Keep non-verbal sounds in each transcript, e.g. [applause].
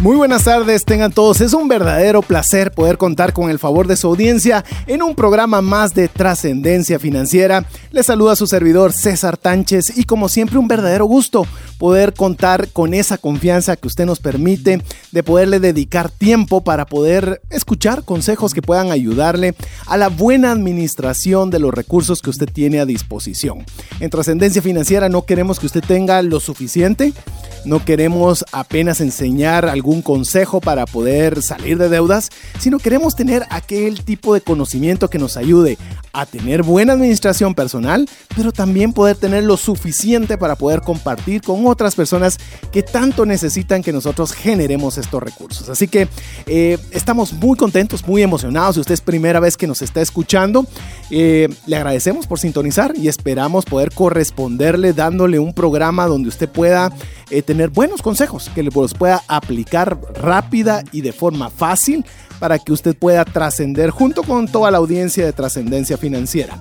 Muy buenas tardes, tengan todos. Es un verdadero placer poder contar con el favor de su audiencia en un programa más de trascendencia financiera. Les saluda su servidor César Tánchez y como siempre un verdadero gusto poder contar con esa confianza que usted nos permite de poderle dedicar tiempo para poder escuchar consejos que puedan ayudarle a la buena administración de los recursos que usted tiene a disposición. En trascendencia financiera no queremos que usted tenga lo suficiente, no queremos apenas enseñar algún consejo para poder salir de deudas, sino queremos tener aquel tipo de conocimiento que nos ayude a tener buena administración personal, pero también poder tener lo suficiente para poder compartir con otras personas que tanto necesitan que nosotros generemos estos recursos. Así que eh, estamos muy contentos, muy emocionados. Si usted es primera vez que nos está escuchando, eh, le agradecemos por sintonizar y esperamos poder corresponderle dándole un programa donde usted pueda eh, tener buenos consejos que los pueda aplicar rápida y de forma fácil para que usted pueda trascender junto con toda la audiencia de trascendencia financiera.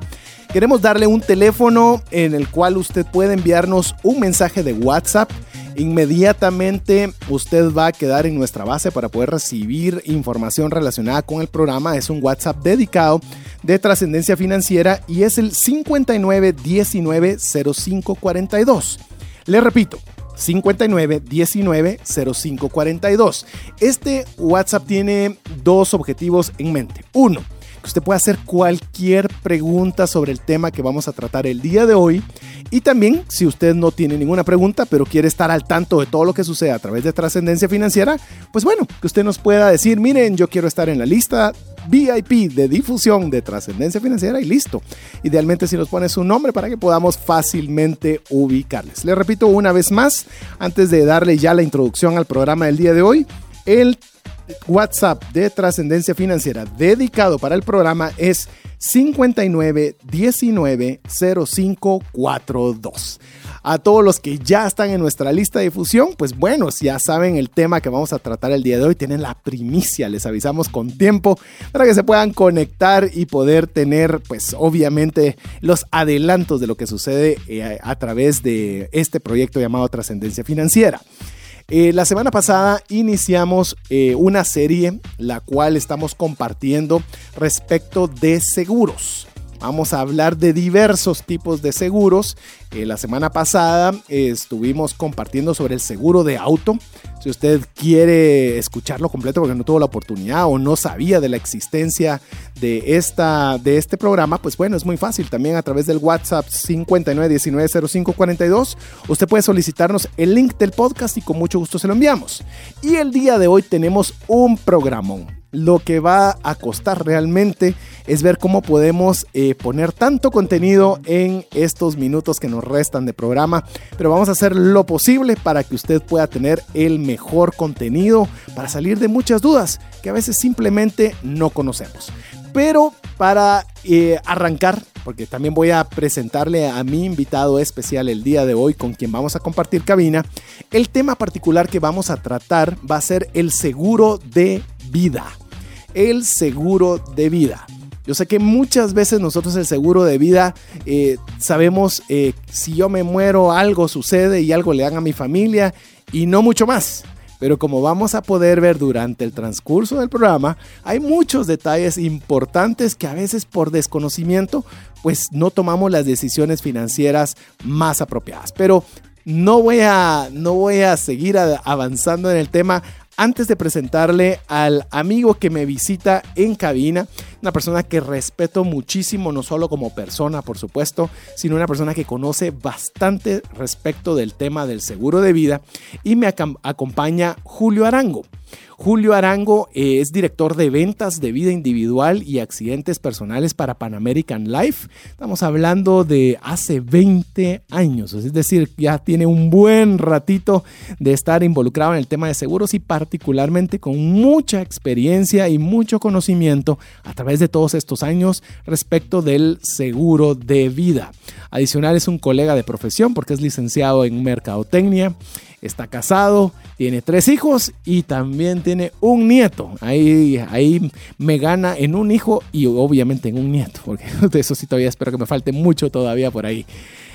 Queremos darle un teléfono en el cual usted puede enviarnos un mensaje de WhatsApp. Inmediatamente usted va a quedar en nuestra base para poder recibir información relacionada con el programa. Es un WhatsApp dedicado de trascendencia financiera y es el 59190542. Le repito, 59 19 05 42. Este WhatsApp tiene dos objetivos en mente. Uno, que usted pueda hacer cualquier pregunta sobre el tema que vamos a tratar el día de hoy. Y también, si usted no tiene ninguna pregunta, pero quiere estar al tanto de todo lo que sucede a través de trascendencia financiera, pues bueno, que usted nos pueda decir, miren, yo quiero estar en la lista VIP de difusión de trascendencia financiera y listo. Idealmente si nos pone su nombre para que podamos fácilmente ubicarles. Le repito una vez más, antes de darle ya la introducción al programa del día de hoy, el WhatsApp de trascendencia financiera dedicado para el programa es 59 19 0542 a todos los que ya están en nuestra lista de difusión, pues bueno, ya saben el tema que vamos a tratar el día de hoy, tienen la primicia, les avisamos con tiempo para que se puedan conectar y poder tener pues obviamente los adelantos de lo que sucede eh, a través de este proyecto llamado Trascendencia Financiera. Eh, la semana pasada iniciamos eh, una serie la cual estamos compartiendo respecto de seguros. Vamos a hablar de diversos tipos de seguros. Eh, la semana pasada estuvimos compartiendo sobre el seguro de auto. Si usted quiere escucharlo completo porque no tuvo la oportunidad o no sabía de la existencia de, esta, de este programa, pues bueno, es muy fácil. También a través del WhatsApp 59190542, usted puede solicitarnos el link del podcast y con mucho gusto se lo enviamos. Y el día de hoy tenemos un programón lo que va a costar realmente es ver cómo podemos eh, poner tanto contenido en estos minutos que nos restan de programa. Pero vamos a hacer lo posible para que usted pueda tener el mejor contenido para salir de muchas dudas que a veces simplemente no conocemos. Pero para eh, arrancar, porque también voy a presentarle a mi invitado especial el día de hoy con quien vamos a compartir cabina, el tema particular que vamos a tratar va a ser el seguro de vida el seguro de vida. Yo sé que muchas veces nosotros el seguro de vida eh, sabemos eh, si yo me muero algo sucede y algo le dan a mi familia y no mucho más. Pero como vamos a poder ver durante el transcurso del programa, hay muchos detalles importantes que a veces por desconocimiento pues no tomamos las decisiones financieras más apropiadas. Pero no voy a, no voy a seguir avanzando en el tema antes de presentarle al amigo que me visita en cabina, una persona que respeto muchísimo, no solo como persona, por supuesto, sino una persona que conoce bastante respecto del tema del seguro de vida y me acompaña Julio Arango. Julio Arango eh, es director de ventas de vida individual y accidentes personales para Pan American Life. Estamos hablando de hace 20 años, es decir, ya tiene un buen ratito de estar involucrado en el tema de seguros y particularmente con mucha experiencia y mucho conocimiento a través de todos estos años respecto del seguro de vida. Adicional es un colega de profesión porque es licenciado en mercadotecnia está casado, tiene tres hijos y también tiene un nieto. Ahí, ahí me gana en un hijo y obviamente en un nieto, porque [laughs] de eso sí todavía espero que me falte mucho todavía por ahí.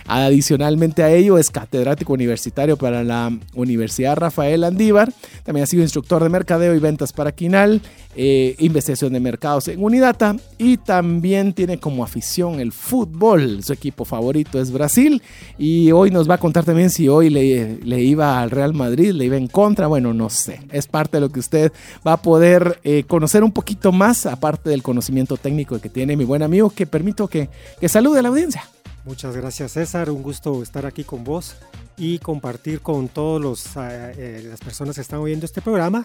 Adicionalmente a ello es catedrático universitario para la Universidad Rafael Andívar. También ha sido instructor de mercadeo y ventas para Quinal, eh, investigación de mercados en Unidata y también tiene como afición el fútbol. Su equipo favorito es Brasil y hoy nos va a contar también si hoy le, iba al Real Madrid, le iba en contra. Bueno, no sé. Es parte de lo que usted va a poder eh, conocer un poquito más, aparte del conocimiento técnico que tiene mi buen amigo, que permito que, que salude a la audiencia. Muchas gracias César, un gusto estar aquí con vos y compartir con todas eh, eh, las personas que están oyendo este programa.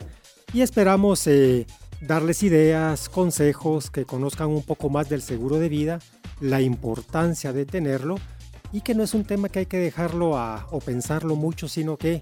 Y esperamos eh, darles ideas, consejos, que conozcan un poco más del seguro de vida, la importancia de tenerlo y que no es un tema que hay que dejarlo o pensarlo mucho, sino que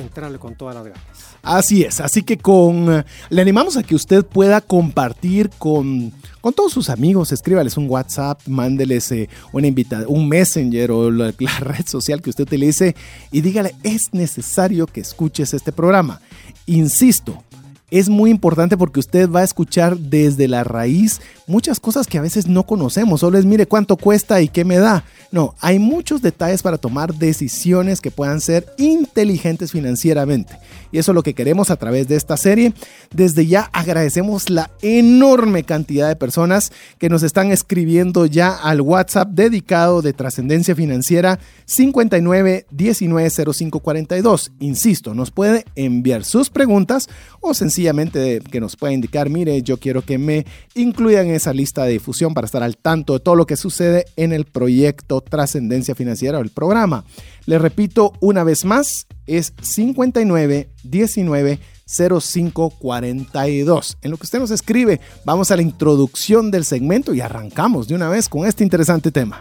entrarle con todas las ganas. Así es, así que con le animamos a que usted pueda compartir con, con todos sus amigos, escríbales un WhatsApp, mándeles eh, una un Messenger o la, [laughs] la red social que usted utilice y dígale, es necesario que escuches este programa. Insisto, es muy importante porque usted va a escuchar desde la raíz muchas cosas que a veces no conocemos. Solo es mire cuánto cuesta y qué me da. No, hay muchos detalles para tomar decisiones que puedan ser inteligentes financieramente. Y eso es lo que queremos a través de esta serie. Desde ya agradecemos la enorme cantidad de personas que nos están escribiendo ya al WhatsApp dedicado de trascendencia financiera 59 19 05 42. Insisto, nos puede enviar sus preguntas o sencillamente que nos pueda indicar, mire, yo quiero que me incluyan en esa lista de difusión para estar al tanto de todo lo que sucede en el proyecto Trascendencia Financiera o el programa. Le repito una vez más, es 59 19 05 42. En lo que usted nos escribe, vamos a la introducción del segmento y arrancamos de una vez con este interesante tema.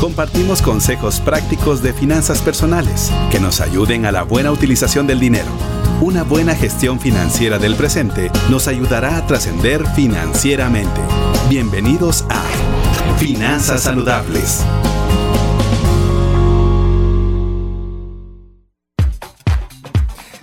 Compartimos consejos prácticos de finanzas personales que nos ayuden a la buena utilización del dinero. Una buena gestión financiera del presente nos ayudará a trascender financieramente. Bienvenidos a Finanzas Saludables.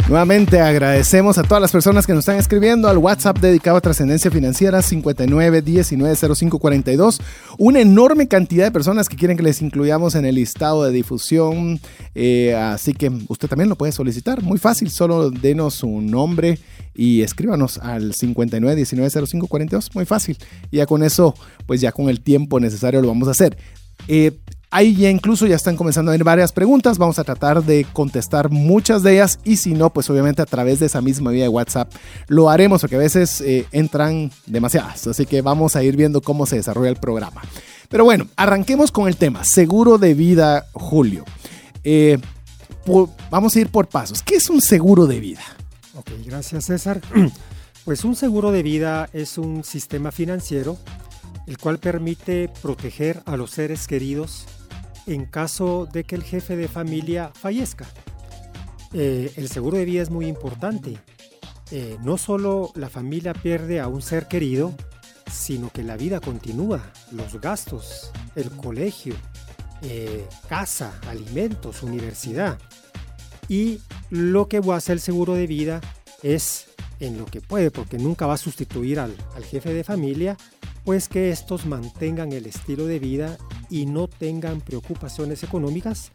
Nuevamente agradecemos a todas las personas que nos están escribiendo al WhatsApp dedicado a trascendencia financiera 59190542. Una enorme cantidad de personas que quieren que les incluyamos en el listado de difusión. Eh, así que usted también lo puede solicitar. Muy fácil, solo denos su nombre y escríbanos al 59190542. Muy fácil. Y ya con eso, pues ya con el tiempo necesario lo vamos a hacer. Eh, Ahí ya incluso ya están comenzando a venir varias preguntas. Vamos a tratar de contestar muchas de ellas y si no, pues obviamente a través de esa misma vía de WhatsApp lo haremos porque a veces eh, entran demasiadas. Así que vamos a ir viendo cómo se desarrolla el programa. Pero bueno, arranquemos con el tema. Seguro de vida, Julio. Eh, vamos a ir por pasos. ¿Qué es un seguro de vida? Ok, gracias César. [clears throat] Pues un seguro de vida es un sistema financiero el cual permite proteger a los seres queridos en caso de que el jefe de familia fallezca. Eh, el seguro de vida es muy importante. Eh, no solo la familia pierde a un ser querido, sino que la vida continúa, los gastos, el colegio, eh, casa, alimentos, universidad. Y lo que hacer el seguro de vida es, en lo que puede, porque nunca va a sustituir al, al jefe de familia, pues que estos mantengan el estilo de vida y no tengan preocupaciones económicas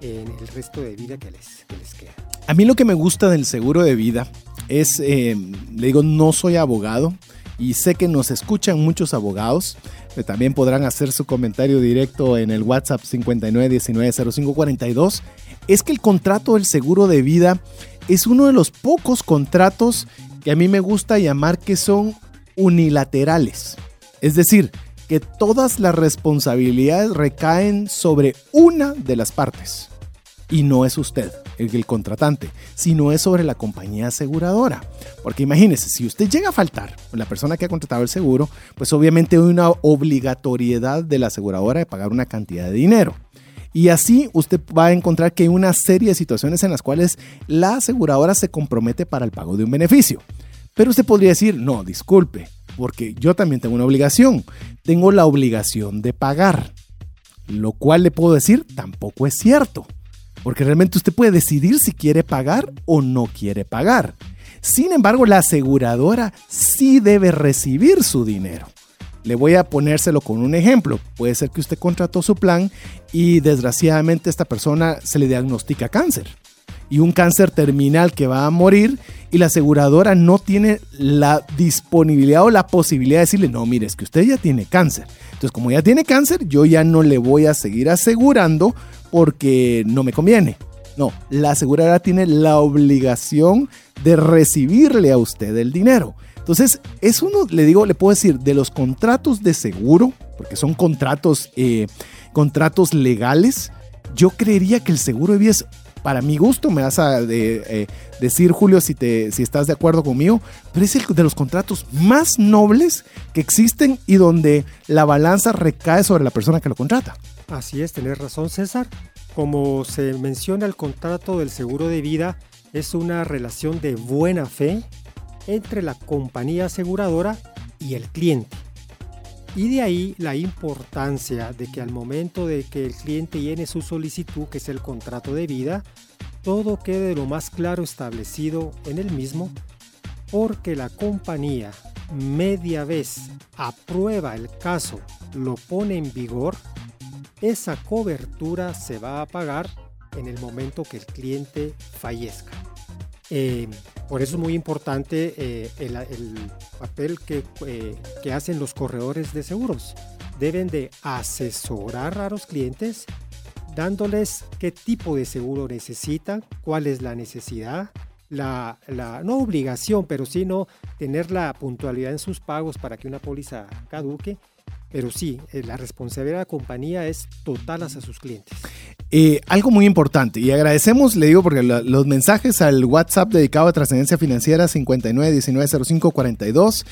en el resto de vida que les, queda. A mí lo que me gusta del seguro de vida es, eh, le digo, no soy abogado y sé que nos escuchan muchos abogados. Que también podrán hacer su comentario directo en el WhatsApp 59190542. Es que el contrato del seguro de vida es uno de los pocos contratos que a mí me gusta llamar que son unilaterales. Es decir, que todas las responsabilidades recaen sobre una de las partes. Y no es usted, el, contratante, sino es sobre la compañía aseguradora. Porque imagínese, si usted llega a faltar, la persona que ha contratado el seguro, pues obviamente hay una obligatoriedad de la aseguradora de pagar una cantidad de dinero. Y así usted va a encontrar que hay una serie de situaciones en las cuales la aseguradora se compromete para el pago de un beneficio. Pero usted podría decir, no, disculpe, porque yo también tengo una obligación. Tengo la obligación de pagar. Lo cual le puedo decir, tampoco es cierto. Porque realmente usted puede decidir si quiere pagar o no quiere pagar. Sin embargo, la aseguradora sí debe recibir su dinero. Le voy a ponérselo con un ejemplo. Puede ser que usted contrató su plan y desgraciadamente esta persona se le diagnostica cáncer. Y un cáncer terminal que va a morir y la aseguradora no tiene la disponibilidad o la posibilidad de decirle, no, mire, es que usted ya tiene cáncer. Entonces, como ya tiene cáncer, yo ya no le voy a seguir asegurando porque no me conviene. No, la aseguradora tiene la obligación de recibirle a usted el dinero. Entonces, es uno, le digo, le puedo decir, de los contratos de seguro, porque son contratos, eh, contratos legales, yo creería que el seguro de vida es, para mi gusto, me vas a eh, decir, Julio, si, te, si estás de acuerdo conmigo, pero es el de los contratos más nobles que existen y donde la balanza recae sobre la persona que lo contrata. Así es, tenés razón, César. Como se menciona, el contrato del seguro de vida es una relación de buena fe entre la compañía aseguradora y el cliente. Y de ahí la importancia de que al momento de que el cliente llene su solicitud, que es el contrato de vida, todo quede lo más claro establecido en el mismo, porque la compañía media vez aprueba el caso, lo pone en vigor, esa cobertura se va a pagar en el momento que el cliente fallezca. Eh, por eso es muy importante eh, el, papel que, eh, que hacen los corredores de seguros. Deben de asesorar a los clientes dándoles qué tipo de seguro necesitan, cuál es la necesidad, la, la, no obligación, pero sino tener la puntualidad en sus pagos para que una póliza caduque pero sí, eh, la responsabilidad de la compañía es total hacia sus clientes. Eh, algo muy importante, y agradecemos, le digo, porque los mensajes al WhatsApp dedicado a trascendencia financiera 59190542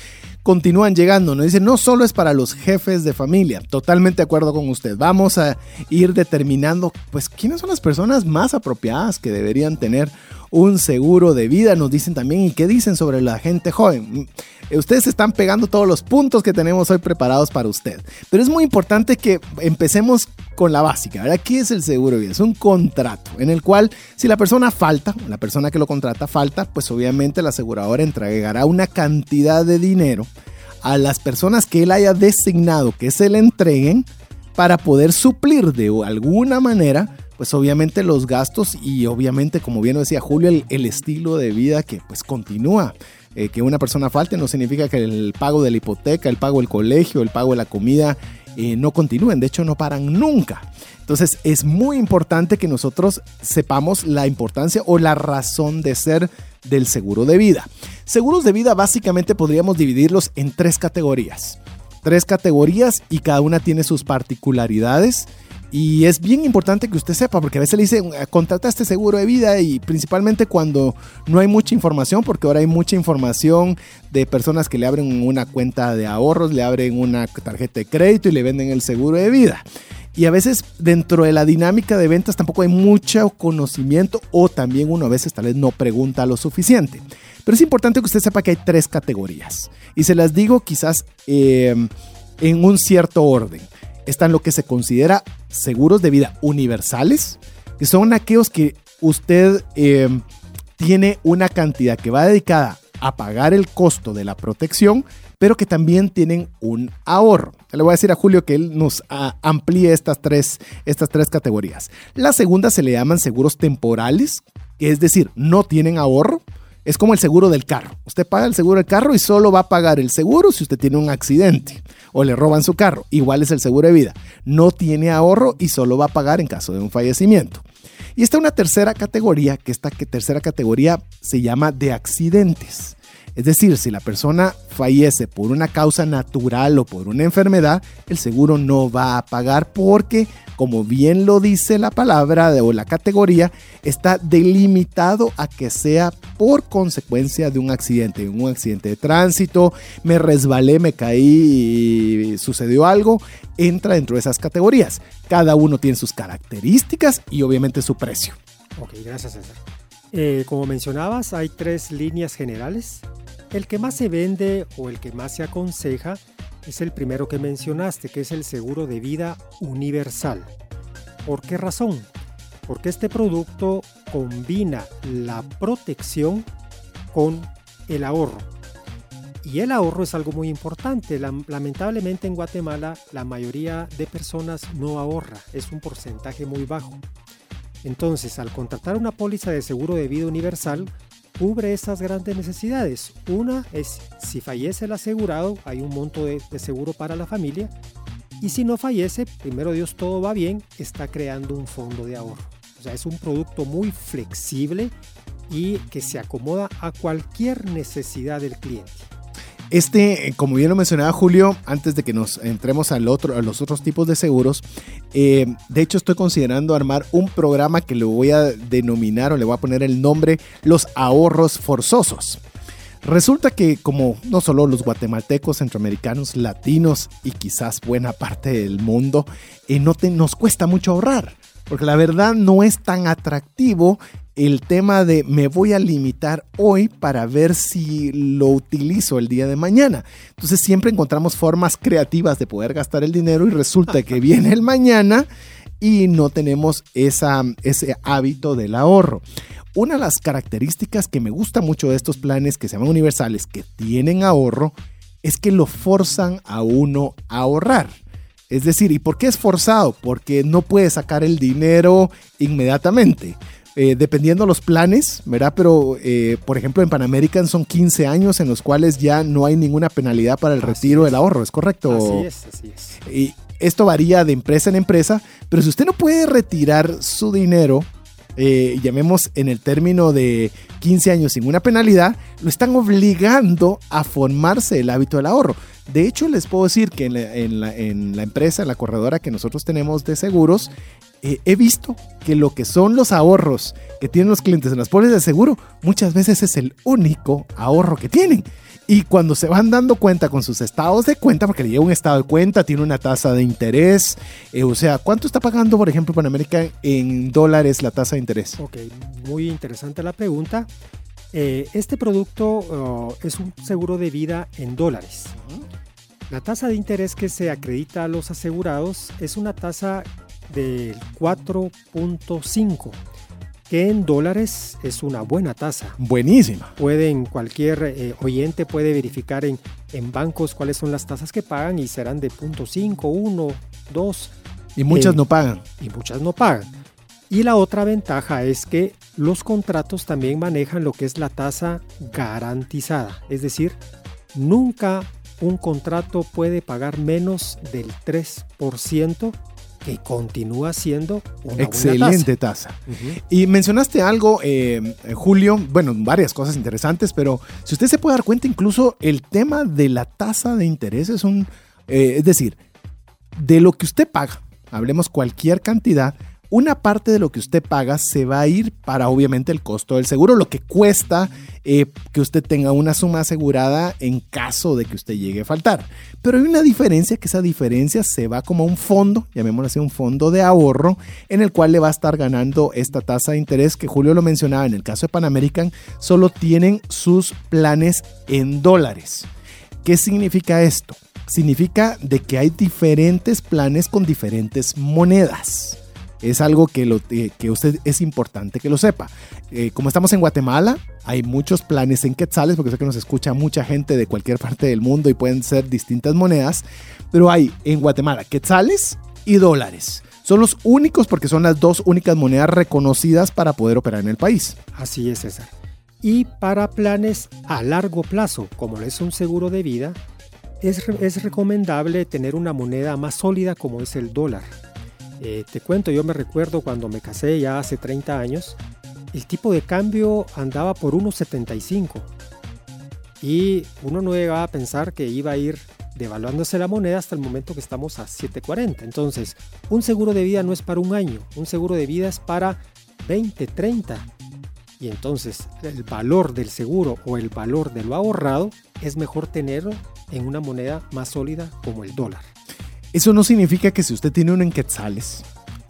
continúan llegando. Nos dicen, no solo es para los jefes de familia, totalmente de acuerdo con usted. Vamos a ir determinando, pues, quiénes son las personas más apropiadas que deberían tener un seguro de vida, nos dicen también, y qué dicen sobre la gente joven. Ustedes están pegando todos los puntos que tenemos hoy preparados para usted. Pero es muy importante que empecemos con la básica. ¿verdad? ¿Qué es el seguro de vida? Es un contrato en el cual si la persona falta, la persona que lo contrata falta, pues obviamente la aseguradora entregará una cantidad de dinero a las personas que él haya designado que se le entreguen para poder suplir de alguna manera pues obviamente los gastos y obviamente, como bien decía Julio, el, estilo de vida que pues continúa. Eh, que una persona falte no significa que el pago de la hipoteca, el pago del colegio, el pago de la comida eh, no continúen, de hecho no paran nunca. Entonces es muy importante que nosotros sepamos la importancia o la razón de ser del seguro de vida. Seguros de vida básicamente podríamos dividirlos en tres categorías. Tres categorías y cada una tiene sus particularidades y es bien importante que usted sepa, porque a veces le dicen, contrata este seguro de vida y principalmente cuando no hay mucha información, porque ahora hay mucha información de personas que le abren una cuenta de ahorros, le abren una tarjeta de crédito y le venden el seguro de vida. Y a veces dentro de la dinámica de ventas tampoco hay mucho conocimiento o también uno a veces tal vez no pregunta lo suficiente. Pero es importante que usted sepa que hay tres categorías. Y se las digo quizás eh, en un cierto orden están lo que se considera seguros de vida universales, que son aquellos que usted em, tiene una cantidad que va dedicada a pagar el costo de la protección, pero que también tienen un ahorro. Le voy a decir a Julio que él nos amplíe estas tres, estas tres categorías. La segunda se le llaman seguros temporales, que es decir, no tienen ahorro. Es como el seguro del carro. Usted paga el seguro del carro y solo va a pagar el seguro si usted tiene un accidente o le roban su carro. Igual es el seguro de vida. No tiene ahorro y solo va a pagar en caso de un fallecimiento. Y está una tercera categoría, que esta tercera categoría se llama de accidentes. Es decir, si la persona fallece por una causa natural o por una enfermedad, el seguro no va a pagar porque, como bien lo dice la palabra o la categoría, está delimitado a que sea por consecuencia de un accidente, un accidente de tránsito, me resbalé, me caí y sucedió algo, entra dentro de esas categorías. Cada uno tiene sus características y obviamente su precio. Ok, gracias César. Eh, como mencionabas, hay tres líneas generales. El que más se vende o el que más se aconseja es el primero que mencionaste, que es el seguro de vida universal. ¿Por qué razón? Porque este producto combina la protección con el ahorro. Y el ahorro es algo muy importante. Lamentablemente en Guatemala la mayoría de personas no ahorra, es un porcentaje muy bajo. Entonces, al contratar una póliza de seguro de vida universal, cubre esas grandes necesidades. Una es si fallece el asegurado, hay un monto de, seguro para la familia. Y si no fallece, primero Dios todo va bien, está creando un fondo de ahorro. O sea, es un producto muy flexible y que se acomoda a cualquier necesidad del cliente. Este, como bien lo mencionaba Julio, antes de que nos entremos al otro, a los otros tipos de seguros, eh, de hecho estoy considerando armar un programa que le voy a denominar o le voy a poner el nombre Los ahorros forzosos. Resulta que como no solo los guatemaltecos, centroamericanos, latinos y quizás buena parte del mundo, eh, no nos cuesta mucho ahorrar. Porque la verdad no es tan atractivo el tema de me voy a limitar hoy para ver si lo utilizo el día de mañana. Entonces siempre encontramos formas creativas de poder gastar el dinero y resulta que [laughs] viene el mañana y no tenemos esa, ese hábito del ahorro. Una de las características que me gusta mucho de estos planes que se llaman universales, que tienen ahorro, es que lo forzan a uno a ahorrar. Es decir, ¿y por qué es forzado? Porque no puede sacar el dinero inmediatamente. Eh, dependiendo los planes, ¿verdad? Pero, eh, por ejemplo, en Pan American son 15 años en los cuales ya no hay ninguna penalidad para el retiro del ahorro, ¿es correcto? Así es, así es. Y esto varía de empresa en empresa, pero si usted no puede retirar su dinero, eh, llamemos en el término de 15 años sin una penalidad, lo están obligando a formarse el hábito del ahorro. De hecho, les puedo decir que en la, empresa, en la corredora que nosotros tenemos de seguros, eh, he visto que lo que son los ahorros que tienen los clientes en las pólizas de seguro, muchas veces es el único ahorro que tienen. Y cuando se van dando cuenta con sus estados de cuenta, porque le lleva un estado de cuenta, tiene una tasa de interés, eh, o sea, ¿cuánto está pagando, por ejemplo, Panamérica en dólares la tasa de interés? Ok, muy interesante la pregunta. Eh, este producto oh, es un seguro de vida en dólares. La tasa de interés que se acredita a los asegurados es una tasa del 4.5 que en dólares es una buena tasa. Buenísima. Pueden, cualquier eh, oyente puede verificar en, en, bancos cuáles son las tasas que pagan y serán de 0.5, 1, 2. Y muchas eh, no pagan. Y muchas no pagan. Y la otra ventaja es que los contratos también manejan lo que es la tasa garantizada. Es decir, nunca un contrato puede pagar menos del 3% que continúa siendo una excelente tasa. Y mencionaste algo, eh, Julio, bueno, varias cosas interesantes, pero si usted se puede dar cuenta, incluso el tema de la tasa de interés es un, eh, es decir, de lo que usted paga, hablemos cualquier cantidad, una parte de lo que usted paga se va a ir para obviamente el costo del seguro, lo que cuesta eh, que usted tenga una suma asegurada en caso de que usted llegue a faltar. Pero hay una diferencia, que esa diferencia se va como a un fondo, llamémoslo así, un fondo de ahorro, en el cual le va a estar ganando esta tasa de interés que Julio lo mencionaba, en el caso de Pan American, solo tienen sus planes en dólares. ¿Qué significa esto? Significa de que hay diferentes planes con diferentes monedas es algo eh, que usted es importante que lo sepa. Eh, como estamos en Guatemala, hay muchos planes en quetzales, porque sé que nos escucha mucha gente de cualquier parte del mundo y pueden ser distintas monedas, pero hay en Guatemala quetzales y dólares. Son los únicos porque son las dos únicas monedas reconocidas para poder operar en el país. Así es, César. Y para planes a largo plazo, como es un seguro de vida, es, es recomendable tener una moneda más sólida como es el dólar eh, te cuento, yo me recuerdo cuando me casé ya hace 30 años, el tipo de cambio andaba por 1.75. y uno no llegaba a pensar que iba a ir devaluándose la moneda hasta el momento que estamos a 7.40. Entonces, un seguro de vida no es para un año, un seguro de vida es para 20, 30. Y entonces el valor del seguro o el valor de lo ahorrado es mejor tenerlo en una moneda más sólida como el dólar. Eso no significa que si usted tiene un en quetzales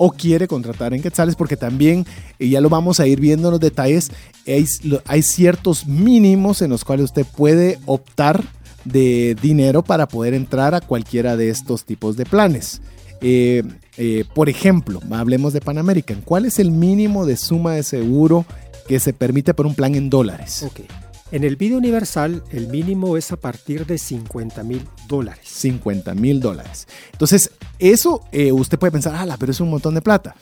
o quiere contratar en quetzales, porque también, y ya lo vamos a ir viendo en los detalles, hay, ciertos mínimos en los cuales usted puede optar de dinero para poder entrar a cualquiera de estos tipos de planes. Eh, eh, por ejemplo, hablemos de Pan American. ¿Cuál es el mínimo de suma de seguro que se permite por un plan en dólares? Ok. En el video universal, el mínimo es a partir de 50 mil dólares. 50 mil dólares. Entonces, eso eh, usted puede pensar, ah, pero es un montón de plata.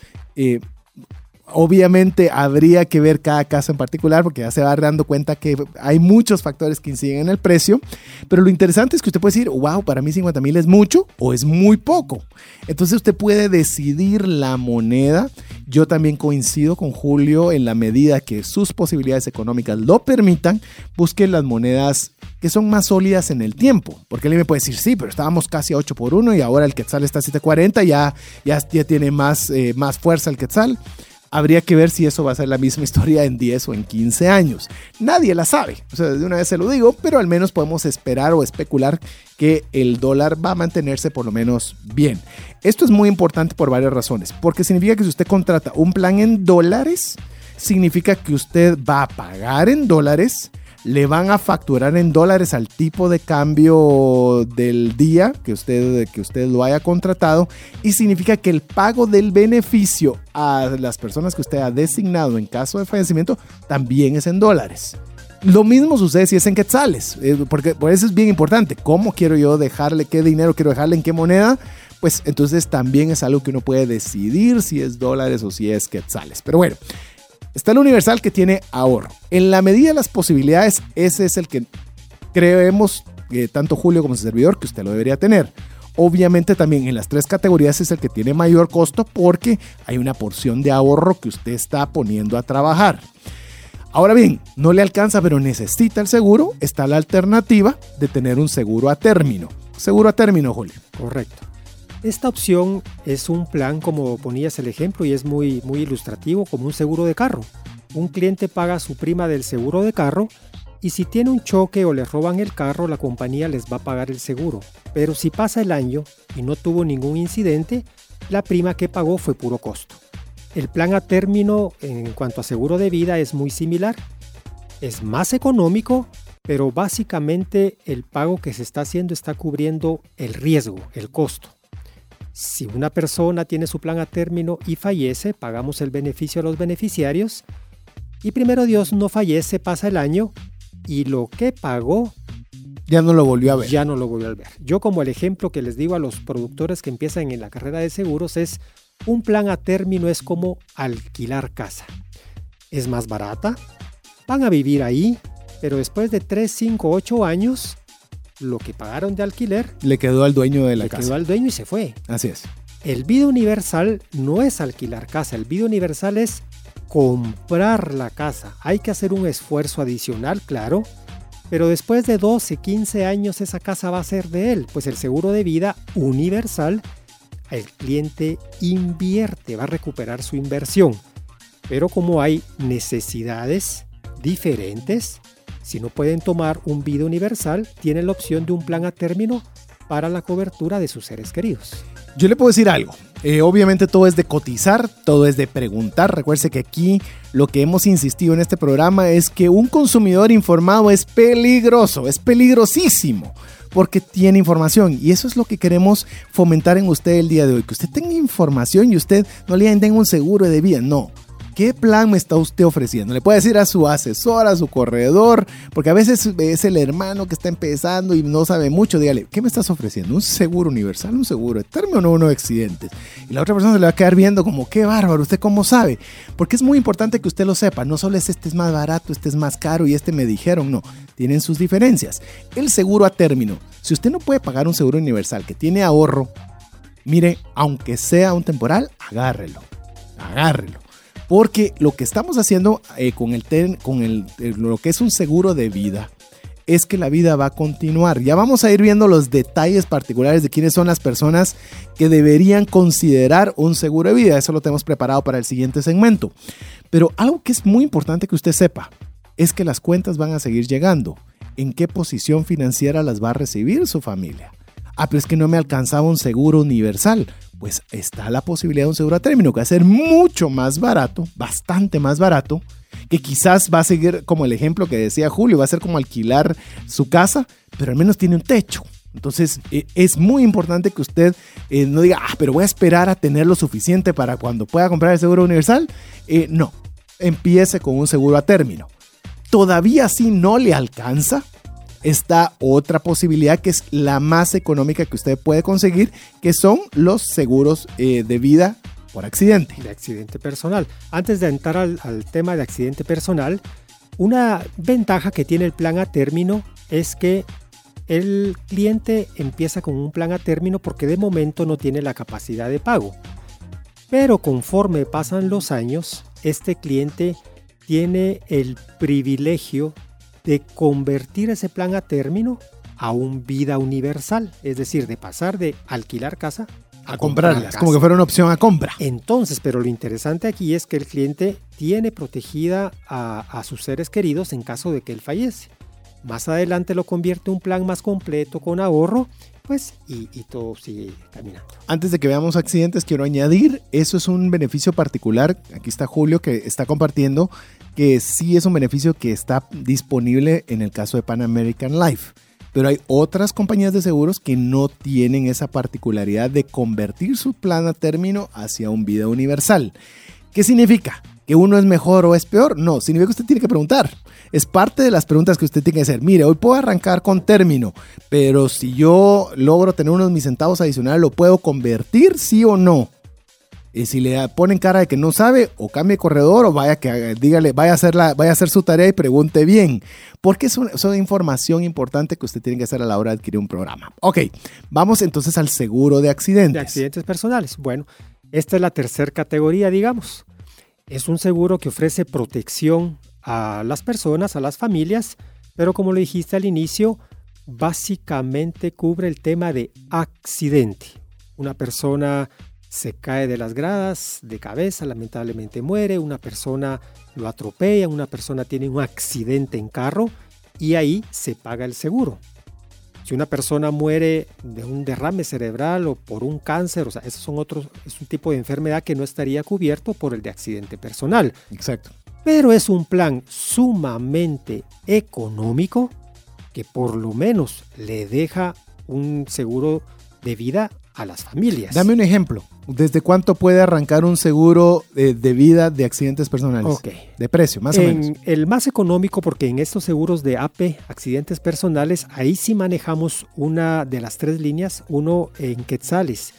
Obviamente habría que ver cada caso en particular porque ya se va dando cuenta que hay muchos factores que inciden en el precio, pero lo interesante es que usted puede decir, wow, para mí 50 mil es mucho o es muy poco. Entonces usted puede decidir la moneda. Yo también coincido con Julio en la medida que sus posibilidades económicas lo permitan, busque las monedas que son más sólidas en el tiempo. Porque él me puede decir, sí, pero estábamos casi a 8 por 1 y ahora el Quetzal está a 7.40, ya, ya, ya tiene más, eh, más fuerza el Quetzal. Habría que ver si eso va a ser la misma historia en 10 o en 15 años. Nadie la sabe, o sea, de una vez se lo digo, pero al menos podemos esperar o especular que el dólar va a mantenerse por lo menos bien. Esto es muy importante por varias razones, porque significa que si usted contrata un plan en dólares, significa que usted va a pagar en dólares, le van a facturar en dólares al tipo de cambio del día que usted, que usted lo haya contratado y significa que el pago del beneficio a las personas que usted ha designado en caso de fallecimiento también es en dólares. Lo mismo sucede si es en quetzales, eh, porque por eso es bien importante. ¿Cómo quiero yo dejarle, qué dinero quiero dejarle, en qué moneda? Pues entonces también es algo que uno puede decidir si es dólares o si es quetzales. Pero bueno, Está el universal que tiene ahorro. En la medida de las posibilidades, ese es el que creemos, eh, tanto Julio como su servidor, que usted lo debería tener. Obviamente también en las tres categorías es el que tiene mayor costo porque hay una porción de ahorro que usted está poniendo a trabajar. Ahora bien, no le alcanza pero necesita el seguro, está la alternativa de tener un seguro a término. Seguro a término, Julio. Correcto. Esta opción es un plan como ponías el ejemplo y es muy, muy ilustrativo como un seguro de carro. Un cliente paga su prima del seguro de carro y si tiene un choque o le roban el carro, la compañía les va a pagar el seguro. Pero si pasa el año y no tuvo ningún incidente, la prima que pagó fue puro costo. El plan a término en cuanto a seguro de vida es muy similar. Es más económico, pero básicamente el pago que se está haciendo está cubriendo el riesgo, el costo. Si una persona tiene su plan a término y fallece, pagamos el beneficio a los beneficiarios. Y primero Dios no fallece, pasa el año y lo que pagó ya no lo volvió a ver. Ya no lo volvió a ver. Yo como el ejemplo que les digo a los productores que empiezan en la carrera de seguros es un plan a término es como alquilar casa. Es más barata, van a vivir ahí, pero después de 3, 5, 8 años lo que pagaron de alquiler le quedó al dueño de la le casa. Quedó al dueño y se fue. Así es. El vida universal no es alquilar casa, el vida universal es comprar la casa. Hay que hacer un esfuerzo adicional, claro, pero después de 12, 15 años esa casa va a ser de él, pues el seguro de vida universal, el cliente invierte, va a recuperar su inversión. Pero como hay necesidades diferentes, si no pueden tomar un vida universal, tienen la opción de un plan a término para la cobertura de sus seres queridos. Yo le puedo decir algo. Eh, obviamente todo es de cotizar, todo es de preguntar. Recuerde que aquí lo que hemos insistido en este programa es que un consumidor informado es peligroso, es peligrosísimo porque tiene información y eso es lo que queremos fomentar en usted el día de hoy, que usted tenga información y usted no le tenga un seguro de vida, no. ¿Qué plan me está usted ofreciendo? Le puede decir a su asesor, a su corredor, porque a veces es el hermano que está empezando y no sabe mucho. Dígale, ¿qué me estás ofreciendo? ¿Un seguro universal? ¿Un seguro de término o no uno de accidentes? Y la otra persona se le va a quedar viendo como, qué bárbaro, ¿usted cómo sabe? Porque es muy importante que usted lo sepa. No solo es este es más barato, este es más caro y este me dijeron, no. Tienen sus diferencias. El seguro a término. Si usted no puede pagar un seguro universal que tiene ahorro, mire, aunque sea un temporal, agárrelo. Agárrelo porque lo que estamos haciendo eh, con, el, con el, lo que es un seguro de vida es que la vida va a continuar. Ya vamos a ir viendo los detalles particulares de quiénes son las personas que deberían considerar un seguro de vida. Eso lo tenemos preparado para el siguiente segmento. Pero algo que es muy importante que usted sepa es que las cuentas van a seguir llegando. ¿En qué posición financiera las va a recibir su familia? Ah, pero es que no me alcanzaba un seguro universal pues está la posibilidad de un seguro a término que va a ser mucho más barato, bastante más barato, que quizás va a seguir como el ejemplo que decía Julio, va a ser como alquilar su casa, pero al menos tiene un techo. Entonces eh, es muy importante que usted eh, no diga, ah, pero voy a esperar a tener lo suficiente para cuando pueda comprar el seguro universal. Eh, no, empiece con un seguro a término. Todavía así no le alcanza, está otra posibilidad que es la más económica que usted puede conseguir, que son los seguros eh, de vida por accidente. De accidente personal. Antes de entrar al, tema de accidente personal, una ventaja que tiene el plan a término es que el cliente empieza con un plan a término porque de momento no tiene la capacidad de pago. Pero conforme pasan los años, este cliente tiene el privilegio de convertir ese plan a término a un vida universal, es decir, de pasar de alquilar casa a, comprarlas, como que fuera una opción a compra. Entonces, pero lo interesante aquí es que el cliente tiene protegida a, sus seres queridos en caso de que él fallece. Más adelante lo convierte en un plan más completo con ahorro, pues, y, y, todo sigue caminando. Antes de que veamos accidentes, quiero añadir, eso es un beneficio particular, aquí está Julio que está compartiendo, que sí es un beneficio que está disponible en el caso de Pan American Life. Pero hay otras compañías de seguros que no tienen esa particularidad de convertir su plan a término hacia un vida universal. ¿Qué significa? ¿Que uno es mejor o es peor? No, significa que usted tiene que preguntar. Es parte de las preguntas que usted tiene que hacer. Mire, hoy puedo arrancar con término, pero si yo logro tener unos mis centavos adicionales, ¿lo puedo convertir, sí o no? Y si le ponen cara de que no sabe, o cambie corredor, o vaya que dígale, vaya a hacer la, vaya a hacer su tarea y pregunte bien. Porque es una, información importante que usted tiene que hacer a la hora de adquirir un programa. Ok, vamos entonces al seguro de accidentes. De accidentes personales. Bueno, esta es la tercera categoría, digamos. Es un seguro que ofrece protección a las personas, a las familias, pero como lo dijiste al inicio, básicamente cubre el tema de accidente. Una persona se cae de las gradas de cabeza, lamentablemente muere, una persona lo atropella, una persona tiene un accidente en carro y ahí se paga el seguro. Si una persona muere de un derrame cerebral o por un cáncer, o sea, esos son otros, es un tipo de enfermedad que no estaría cubierto por el de accidente personal. Exacto. Pero es un plan sumamente económico que por lo menos le deja un seguro de vida a las familias. Dame un ejemplo. ¿Desde cuánto puede arrancar un seguro de, vida de accidentes personales? Ok. De precio, más o menos. El más económico, porque en estos seguros de AP, accidentes personales, ahí sí manejamos una de las tres líneas, uno en quetzales.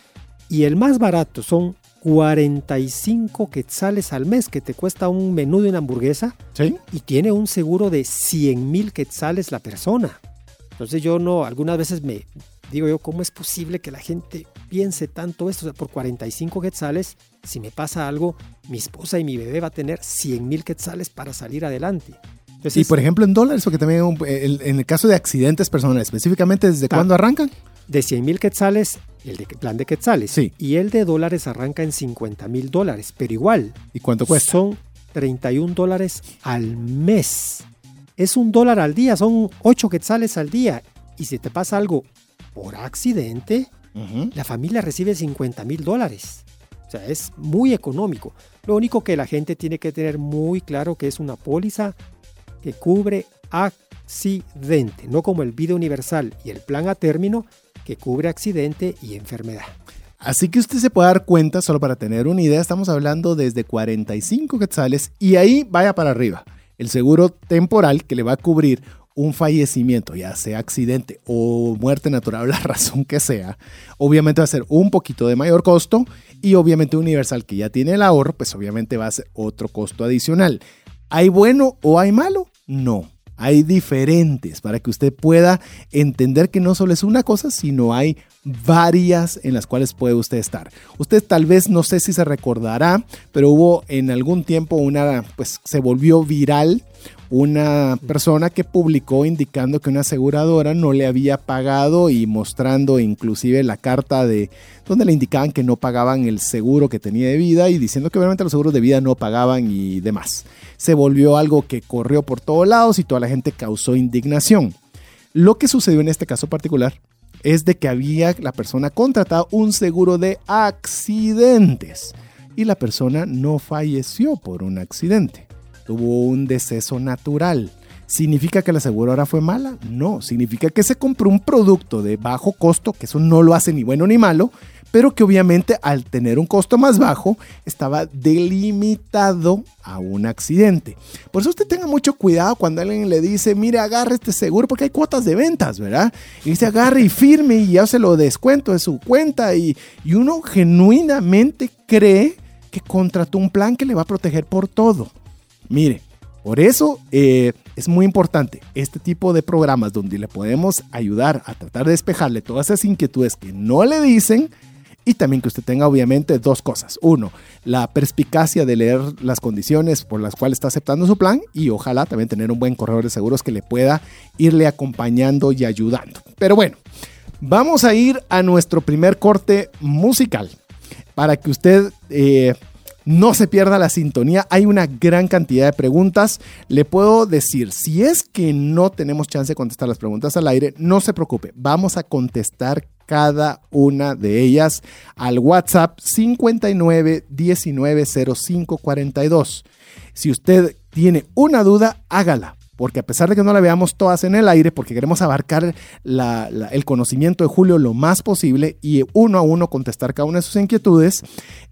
Y el más barato son 45 quetzales al mes, que te cuesta un menú de una hamburguesa. Sí. Y tiene un seguro de 100 mil quetzales la persona. Entonces yo no, algunas veces me, digo yo, ¿cómo es posible que la gente piense tanto esto? O sea, por 45 quetzales, si me pasa algo, mi esposa y mi bebé va a tener 100 mil quetzales para salir adelante. y por ejemplo en dólares, porque también en el caso de accidentes personales, específicamente, ¿desde cuándo arrancan? De 100 mil quetzales, el de plan de quetzales. Sí. Y el de dólares arranca en 50 mil dólares, pero igual. ¿Y cuánto cuesta? Son 31 dólares al mes. Es un dólar al día, son 8 quetzales al día. Y si te pasa algo por accidente, la familia recibe 50 mil dólares. O sea, es muy económico. Lo único que la gente tiene que tener muy claro que es una póliza que cubre accidente, no como el vida universal y el plan a término que cubre accidente y enfermedad. Así que usted se puede dar cuenta, solo para tener una idea, estamos hablando desde 45 quetzales y ahí vaya para arriba. El seguro temporal que le va a cubrir un fallecimiento, ya sea accidente o muerte natural, [laughs] la razón que sea, obviamente va a ser un poquito de mayor costo y obviamente Universal que ya tiene el ahorro, pues obviamente va a ser otro costo adicional. ¿Hay bueno o hay malo? No. Hay diferentes para que usted pueda entender que no solo es una cosa, sino hay varias en las cuales puede usted estar. Usted tal vez no sé si se recordará, pero hubo en algún tiempo una, pues se volvió viral una persona que publicó indicando que una aseguradora no le había pagado y mostrando inclusive la carta de donde le indicaban que no pagaban el seguro que tenía de vida y diciendo que obviamente los seguros de vida no pagaban y demás. Se volvió algo que corrió por todos lados y toda la gente causó indignación. Lo que sucedió en este caso particular es de que había la persona contratado un seguro de accidentes y la persona no falleció por un accidente tuvo un deceso natural. ¿Significa que la aseguradora fue mala? No, significa que se compró un producto de bajo costo, que eso no lo hace ni bueno ni malo, pero que obviamente al tener un costo más bajo estaba delimitado a un accidente. Por eso usted tenga mucho cuidado cuando alguien le dice, mire, agarre este seguro, porque hay cuotas de ventas, ¿verdad? Y dice, agarre y firme y ya se lo descuento de su cuenta y, y uno genuinamente cree que contrató un plan que le va a proteger por todo. Mire, por eso eh, es muy importante este tipo de programas donde le podemos ayudar a tratar de despejarle todas esas inquietudes que no le dicen y también que usted tenga obviamente dos cosas. Uno, la perspicacia de leer las condiciones por las cuales está aceptando su plan y ojalá también tener un buen corredor de seguros que le pueda irle acompañando y ayudando. Pero bueno, vamos a ir a nuestro primer corte musical para que usted eh, no se pierda la sintonía. Hay una gran cantidad de preguntas. Le puedo decir, si es que no tenemos chance de contestar las preguntas al aire, no se preocupe. Vamos a contestar cada una de ellas al WhatsApp 59 19 05 42. Si usted tiene una duda, hágala porque a pesar de que no la veamos todas en el aire, porque queremos abarcar el conocimiento de Julio lo más posible y uno a uno contestar cada una de sus inquietudes,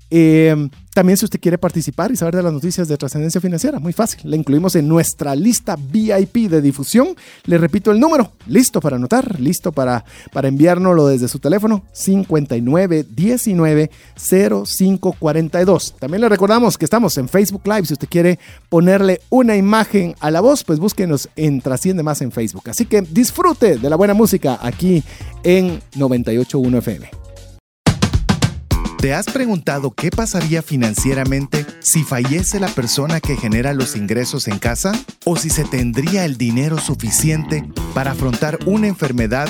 eh, también si usted quiere participar y saber de las noticias de trascendencia financiera, muy fácil, la incluimos en nuestra lista VIP de difusión. Le repito el número, listo para anotar, listo para, para enviárnoslo desde su teléfono, 5919 0542. También le recordamos que estamos en Facebook Live, si usted quiere ponerle una imagen a la voz, pues búsquenos en Trasciende Más en Facebook. Así que disfrute de la buena música aquí en 981 FM. ¿Te has preguntado qué pasaría financieramente si fallece la persona que genera los ingresos en casa? ¿O si se tendría el dinero suficiente para afrontar una enfermedad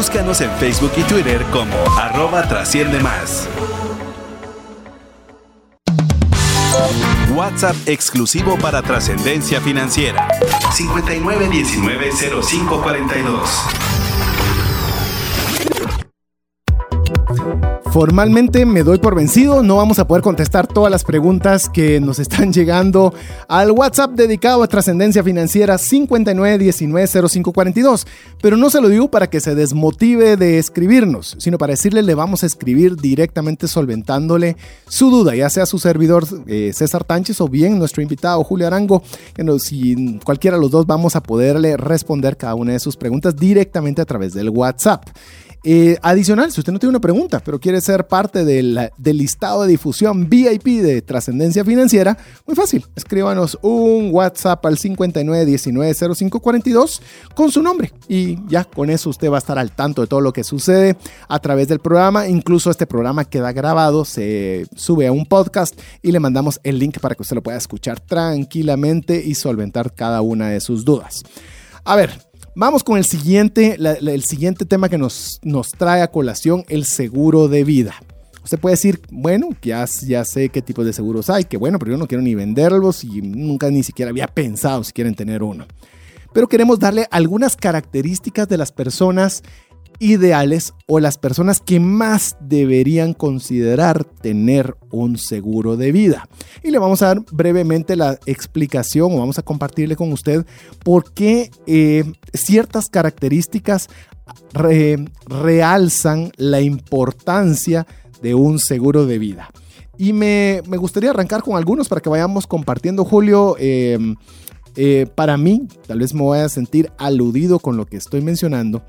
Búscanos en Facebook y Twitter como arroba trasciende más. WhatsApp exclusivo para trascendencia financiera. 59190542. Formalmente me doy por vencido, no vamos a poder contestar todas las preguntas que nos están [laughs] llegando al WhatsApp dedicado a trascendencia financiera 59190542, pero no se lo digo para que se desmotive de escribirnos, sino para decirle le vamos a escribir directamente solventándole su duda, ya sea su servidor eh, César Tánchez o bien nuestro invitado Julio Arango, que si cualquiera de los dos vamos a poderle responder cada una de sus preguntas directamente a través del WhatsApp. Eh, adicional, si usted no tiene una pregunta, pero quiere ser parte del, listado de difusión VIP de trascendencia financiera, muy fácil. Escríbanos un WhatsApp al 59190542 con su nombre y ya con eso usted va a estar al tanto de todo lo que sucede a través del programa. Incluso este programa queda grabado, se sube a un podcast y le mandamos el link para que usted lo pueda escuchar tranquilamente y solventar cada una de sus dudas. A ver, Vamos con el siguiente, el siguiente tema que nos, nos trae a colación, el seguro de vida. Usted puede decir, bueno, ya, ya sé qué tipo de seguros hay, que bueno, pero yo no quiero ni venderlos y nunca ni siquiera había pensado si quieren tener uno. Pero queremos darle algunas características de las personas ideales o las personas que más deberían considerar tener un seguro de vida. Y le vamos a dar brevemente la explicación o vamos a compartirle con usted por qué eh, ciertas características realzan la importancia de un seguro de vida. Y me, gustaría arrancar con algunos para que vayamos compartiendo, Julio. Em, eh, para mí, tal vez me voy a sentir aludido con lo que estoy mencionando,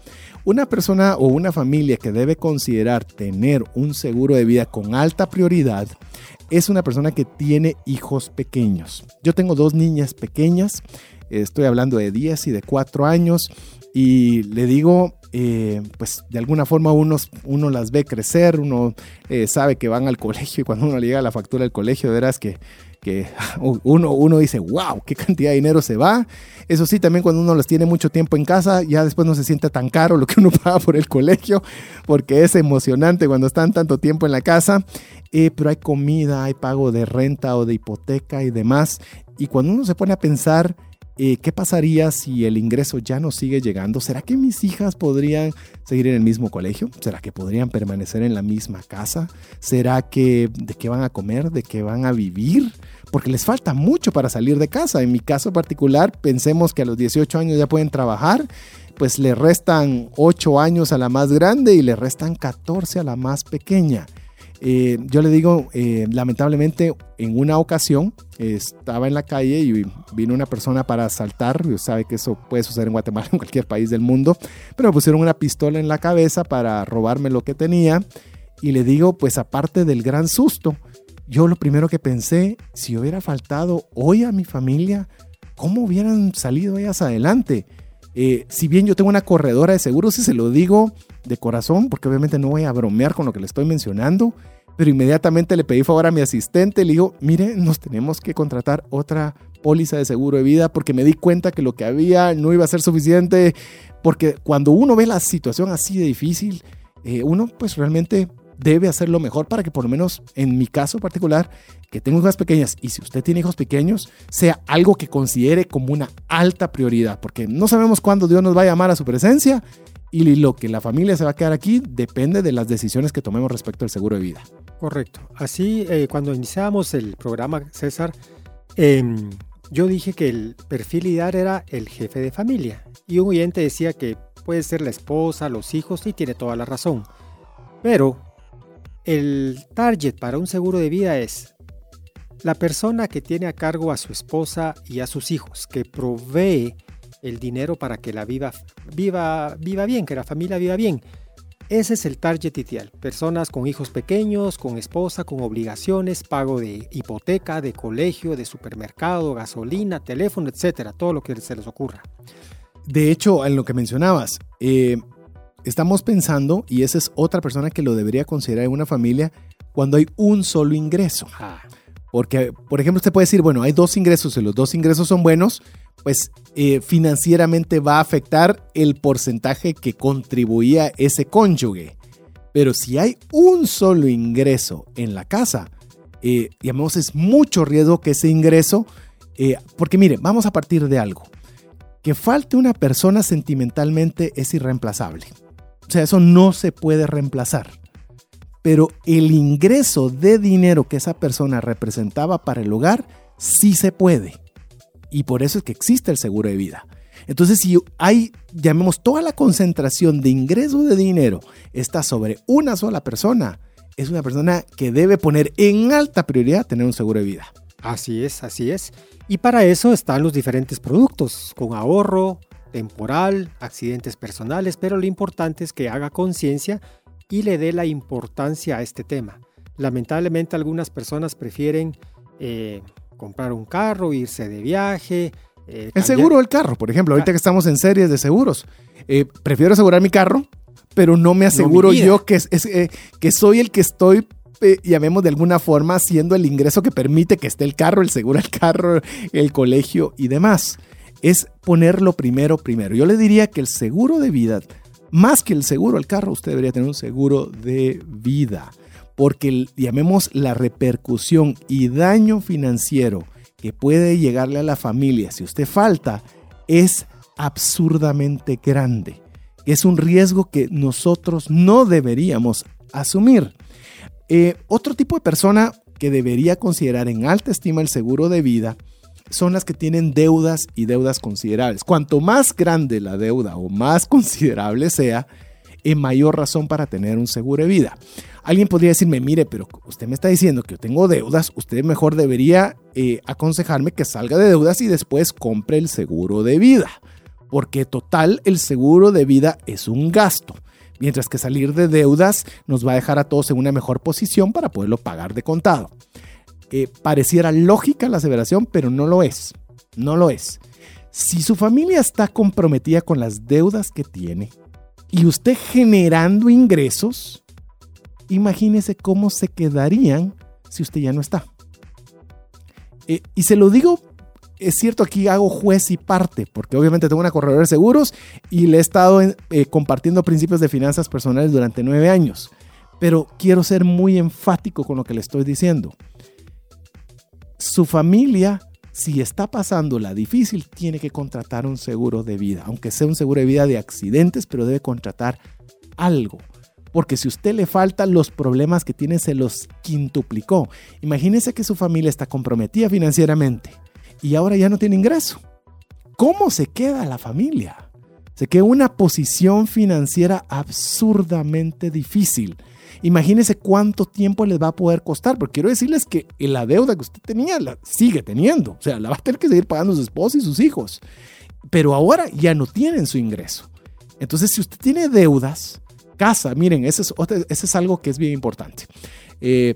una persona o una familia que debe considerar tener un seguro de vida con alta prioridad es una persona que tiene hijos pequeños. Yo tengo dos niñas pequeñas, estoy hablando de 10 y de 4 años, y le digo, eh, pues de alguna forma uno, las ve crecer, uno eh, sabe que van al colegio y cuando uno le llega la factura del colegio, verás que, que [laughs] uno, uno dice, wow, qué cantidad de dinero se va. Eso sí, también cuando uno los tiene mucho tiempo en casa, ya después no se siente tan caro lo que uno [laughs] paga por el colegio, porque es emocionante cuando están tanto tiempo en la casa. Eh, pero hay comida, hay pago de renta o de hipoteca y demás. Y cuando uno se pone a pensar, eh, ¿qué pasaría si el ingreso ya no sigue llegando? ¿Será que mis hijas podrían seguir en el mismo colegio? ¿Será que podrían permanecer en la misma casa? ¿Será que de qué van a comer? ¿De qué van a vivir? Porque les falta mucho para salir de casa. En mi caso particular, pensemos que a los 18 años ya pueden trabajar, pues le restan 8 años a la más grande y le restan 14 a la más pequeña. Eh, yo le digo, eh, lamentablemente, en una ocasión estaba en la calle y vino una persona para asaltar. Sabe que eso puede suceder en Guatemala, [laughs] en cualquier país del mundo. Pero me pusieron una pistola en la cabeza para robarme lo que tenía. Y le digo, pues aparte del gran susto, yo lo primero que pensé, si hubiera faltado hoy a mi familia, ¿cómo hubieran salido ellas adelante? Eh, si bien yo tengo una corredora de seguros y se lo digo de corazón, porque obviamente no voy a bromear con lo que le estoy mencionando, pero inmediatamente le pedí favor a mi asistente, le digo, mire, nos tenemos que contratar otra póliza de seguro de vida porque me di cuenta que lo que había no iba a ser suficiente, porque cuando uno ve la situación así de difícil, eh, uno pues realmente debe hacer lo mejor para que por lo menos en mi caso particular, que tengo hijas pequeñas y si usted tiene hijos pequeños, sea algo que considere como una alta prioridad, porque no sabemos cuándo Dios nos va a llamar a su presencia y lo que la familia se va a quedar aquí depende de las decisiones que tomemos respecto al seguro de vida. Correcto. Así, eh, cuando iniciamos el programa, César, em, yo dije que el perfil ideal era el jefe de familia. Y un oyente decía que puede ser la esposa, los hijos, y tiene toda la razón. Pero el target para un seguro de vida es la persona que tiene a cargo a su esposa y a sus hijos, que provee el dinero para que la viva, viva, viva bien, que la familia viva bien. Ese es el target ideal. Personas con hijos pequeños, con esposa, con obligaciones, pago de hipoteca, de colegio, de supermercado, gasolina, teléfono, etcétera, todo lo que se les ocurra. De hecho, en lo que mencionabas, eh, estamos pensando, y esa es otra persona que lo debería considerar en una familia, cuando hay un solo ingreso. Porque, por ejemplo, usted puede decir, bueno, hay dos ingresos y los dos ingresos son buenos, pues eh, financieramente va a afectar el porcentaje que contribuía ese cónyuge. Pero si hay un solo ingreso en la casa, eh, digamos, es mucho riesgo que ese ingreso, eh, porque mire, vamos a partir de algo. Que falte una persona sentimentalmente es irreemplazable. O sea, eso no se puede reemplazar. Pero el ingreso de dinero que esa persona representaba para el hogar, sí se puede. Y por eso es que existe el seguro de vida. Entonces, si hay, llamemos, toda la concentración de ingreso de dinero está sobre una sola persona, es una persona que debe poner en alta prioridad tener un seguro de vida. Así es, así es. Y para eso están los diferentes productos, con ahorro, temporal, accidentes personales, pero lo importante es que haga conciencia y le dé la importancia a este tema. Lamentablemente algunas personas prefieren eh, comprar un carro, irse de viaje. Eh, el seguro del carro, por ejemplo, ahorita que estamos en series de seguros, eh, prefiero asegurar mi carro, pero no me aseguro yo que, es, eh, que soy el que estoy llamemos de alguna forma, siendo el ingreso que permite que esté el carro, el seguro del carro, el colegio y demás. Es ponerlo primero, primero. Yo le diría que el seguro de vida, más que el seguro del carro, usted debería tener un seguro de vida porque llamemos la repercusión y daño financiero que puede llegarle a la familia si usted falta es absurdamente grande. Es un riesgo que nosotros no deberíamos asumir. Eh, otro tipo de persona que debería considerar en alta estima el seguro de vida son las que tienen deudas y deudas considerables. Cuanto más grande la deuda o más [laughs] considerable sea, eh, mayor razón para tener un seguro de vida. Alguien podría decirme, mire, pero usted me está diciendo que yo tengo deudas, usted mejor debería eh, aconsejarme que salga de deudas y después compre el seguro de vida, porque total el seguro de vida es un gasto mientras que salir de deudas nos va a dejar a todos en una mejor posición para poderlo pagar de contado. Eh, pareciera lógica la aseveración, pero no lo es. No lo es. Si su familia está comprometida con las deudas que tiene y usted generando ingresos, imagínese cómo se quedarían si usted ya no está. Eh, y se lo digo, es cierto, aquí hago juez y parte, porque obviamente tengo una corredora de seguros y le he estado eh, compartiendo principios de finanzas personales durante nueve años. Pero quiero ser muy enfático con lo que le estoy diciendo su familia, si está pasando la difícil, tiene que contratar un seguro de vida, aunque sea un seguro de vida de accidentes, pero debe contratar algo. Porque si usted le falta, los problemas que tiene se los quintuplicó. Imagínese que su familia está comprometida financieramente y ahora ya no tiene ingreso. ¿Cómo se queda la familia? Se queda una posición financiera absurdamente difícil. Imagínense cuánto tiempo les va a poder costar, porque quiero decirles que la deuda que usted tenía la sigue teniendo, o sea, la va a tener que seguir pagando su esposa y sus hijos, pero ahora ya no tienen su ingreso. Entonces, si usted tiene deudas, casa, miren, ese es, algo que es bien importante. Eh,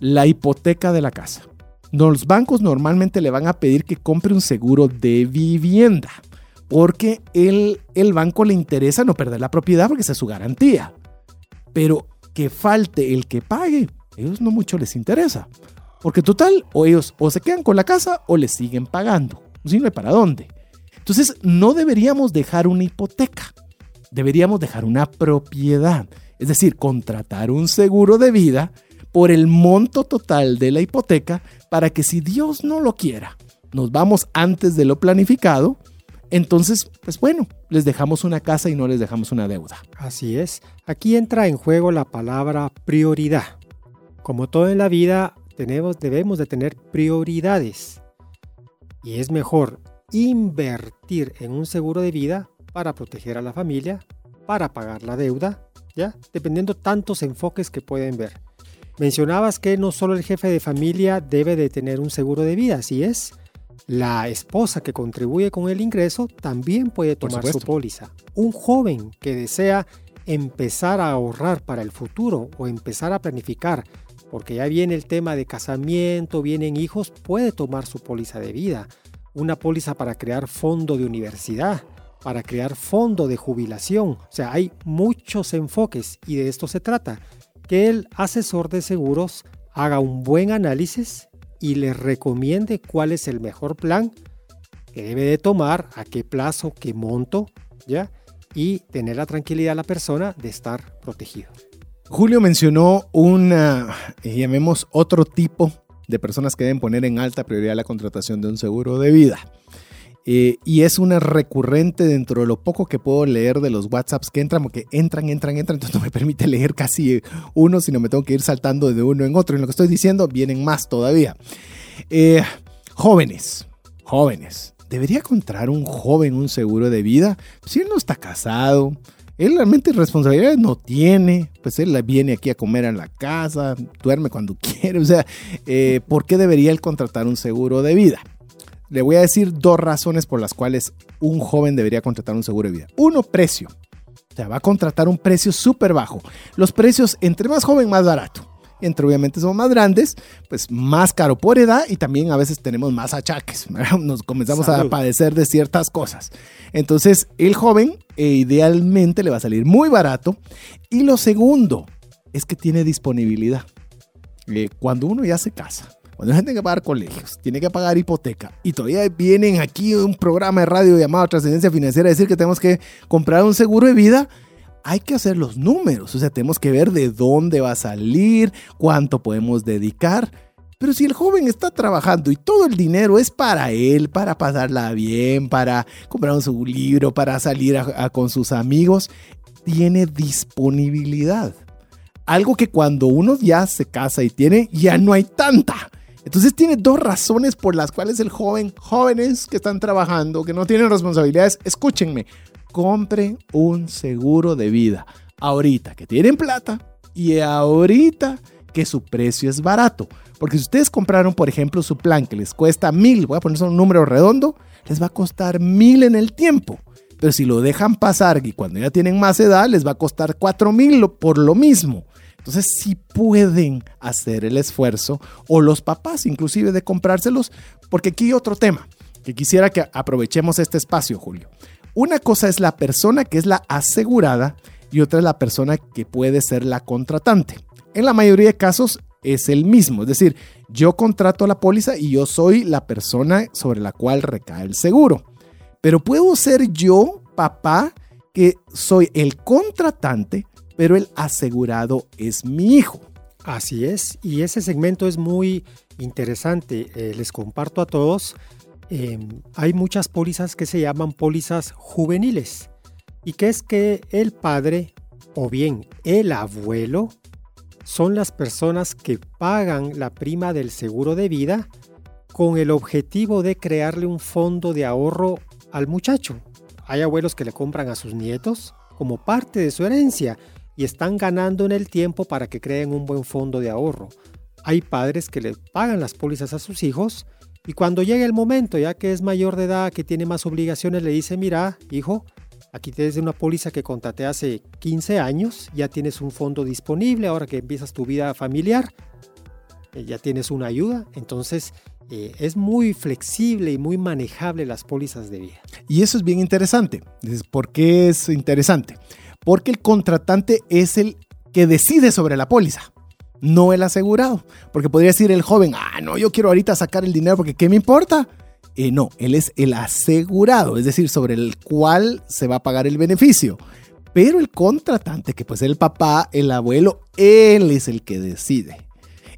la hipoteca de la casa. Los bancos normalmente le van a pedir que compre un seguro de vivienda, porque el, el banco le interesa no perder la propiedad porque es su garantía. Pero que falte el que pague, ellos no mucho les interesa. Porque total, o ellos o se quedan con la casa o les siguen pagando. No hay para dónde. Entonces, no deberíamos dejar una hipoteca. Deberíamos dejar una propiedad. Es decir, contratar un seguro de vida por el monto total de la hipoteca para que si Dios no lo quiera, nos vamos antes de lo planificado entonces, pues bueno, les dejamos una casa y no les dejamos una deuda. Así es. Aquí entra en juego la palabra prioridad. Como todo en la vida, tenemos, debemos de tener prioridades. Y es mejor invertir en un seguro de vida para proteger a la familia, para pagar la deuda, ¿ya? Dependiendo tantos enfoques que pueden ver. Mencionabas que no solo el jefe de familia debe de tener un seguro de vida, así es. La esposa que contribuye con el ingreso también puede tomar su póliza. Un joven que desea empezar a ahorrar para el futuro o empezar a planificar, porque ya viene el tema de casamiento, vienen hijos, puede tomar su póliza de vida. Una póliza para crear fondo de universidad, para crear fondo de jubilación. O sea, hay muchos enfoques y de esto se trata. Que el asesor de seguros haga un buen análisis y le recomiende cuál es el mejor plan que debe de tomar, a qué plazo, qué monto, ¿ya? Y tener la tranquilidad a la persona de estar protegido. Julio mencionó una, eh, llamemos otro tipo de personas que deben poner en alta prioridad la contratación de un seguro de vida. Eh, y es una recurrente dentro de lo poco que puedo leer de los WhatsApps que entran, porque entran, entran, entran, entonces [laughs] no me permite leer casi uno, sino me tengo que ir saltando de uno en otro. Y lo que estoy diciendo vienen más todavía. Eh, jóvenes, jóvenes. ¿Debería encontrar un joven un seguro de vida? Si él no está casado, él realmente responsabilidades no tiene, pues él viene aquí a comer en la casa, duerme cuando [laughs] quiere, o sea, eh, ¿por qué debería él contratar un seguro de vida? Le voy a decir dos razones por las cuales un joven debería contratar un seguro de vida. Uno, precio. O sea, va a contratar un precio súper bajo. Los precios, entre más joven, más barato. Entre obviamente son más grandes, pues más caro por edad y también a veces tenemos más achaques. [laughs] Nos comenzamos a padecer de ciertas cosas. Entonces, el joven eh, idealmente le va a salir muy barato. Y lo segundo es que tiene disponibilidad. Eh, cuando uno ya se casa, cuando uno tiene que pagar colegios, tiene que pagar hipoteca y todavía vienen aquí un programa de radio llamado Trascendencia Financiera a decir que tenemos que comprar un seguro de vida, hay que hacer los números. O sea, tenemos que ver de dónde va a salir, cuánto podemos dedicar. Pero si el joven está trabajando y todo el dinero es para él, para pasarla bien, para comprar un libro, para salir con sus amigos, tiene disponibilidad. Algo que cuando uno ya se casa y tiene, ya no hay tanta. Entonces tiene dos razones por las cuales el joven, jóvenes que están trabajando, que no tienen responsabilidades, escúchenme, compre un seguro de vida. ahorita que tienen plata y ahorita que su precio es barato. Porque si ustedes compraron, por ejemplo, su plan que les cuesta mil, voy a poner un número redondo, les va a costar mil en el tiempo. Pero si lo dejan pasar y cuando ya tienen más edad, les va a costar cuatro mil por lo mismo. Entonces si pueden hacer el esfuerzo, o los papás inclusive, de comprárselos, porque aquí hay otro tema, que quisiera que aprovechemos este espacio, Julio. Una cosa es la persona que es la asegurada y otra es la persona que puede ser la contratante. En la mayoría de casos es el mismo, es decir, yo contrato la póliza y yo soy la persona sobre la cual recae el seguro. Pero puedo ser yo, papá, que soy el contratante, pero el asegurado es mi hijo. Así es, y ese segmento es muy interesante. Eh, les comparto a todos, em, hay muchas pólizas que se llaman pólizas juveniles, y que es que el padre o bien el abuelo son las personas que pagan la prima del seguro de vida con el objetivo de crearle un fondo de ahorro al muchacho. Hay abuelos que le compran a sus nietos como parte de su herencia y están ganando en el tiempo para que creen un buen fondo de ahorro. Hay padres que le pagan las pólizas a sus hijos y cuando llega el momento, ya que es mayor de edad, que tiene más obligaciones, le dice, mira, hijo, aquí tienes una póliza que contraté hace 15 años, ya tienes un fondo disponible, ahora que empiezas tu vida familiar, eh, ya tienes una ayuda, entonces eh, es muy flexible y muy manejable las pólizas de vida. Y eso es bien interesante. ¿Por qué es interesante? Porque el contratante es el que decide sobre la póliza, no el asegurado. Porque podría decir el joven, ah, no, yo quiero ahorita sacar el dinero porque ¿qué me importa? Eh, no, él es el asegurado, es decir, sobre el cual se va a pagar el beneficio. Pero el contratante, que puede ser el papá, el abuelo, él es el que decide.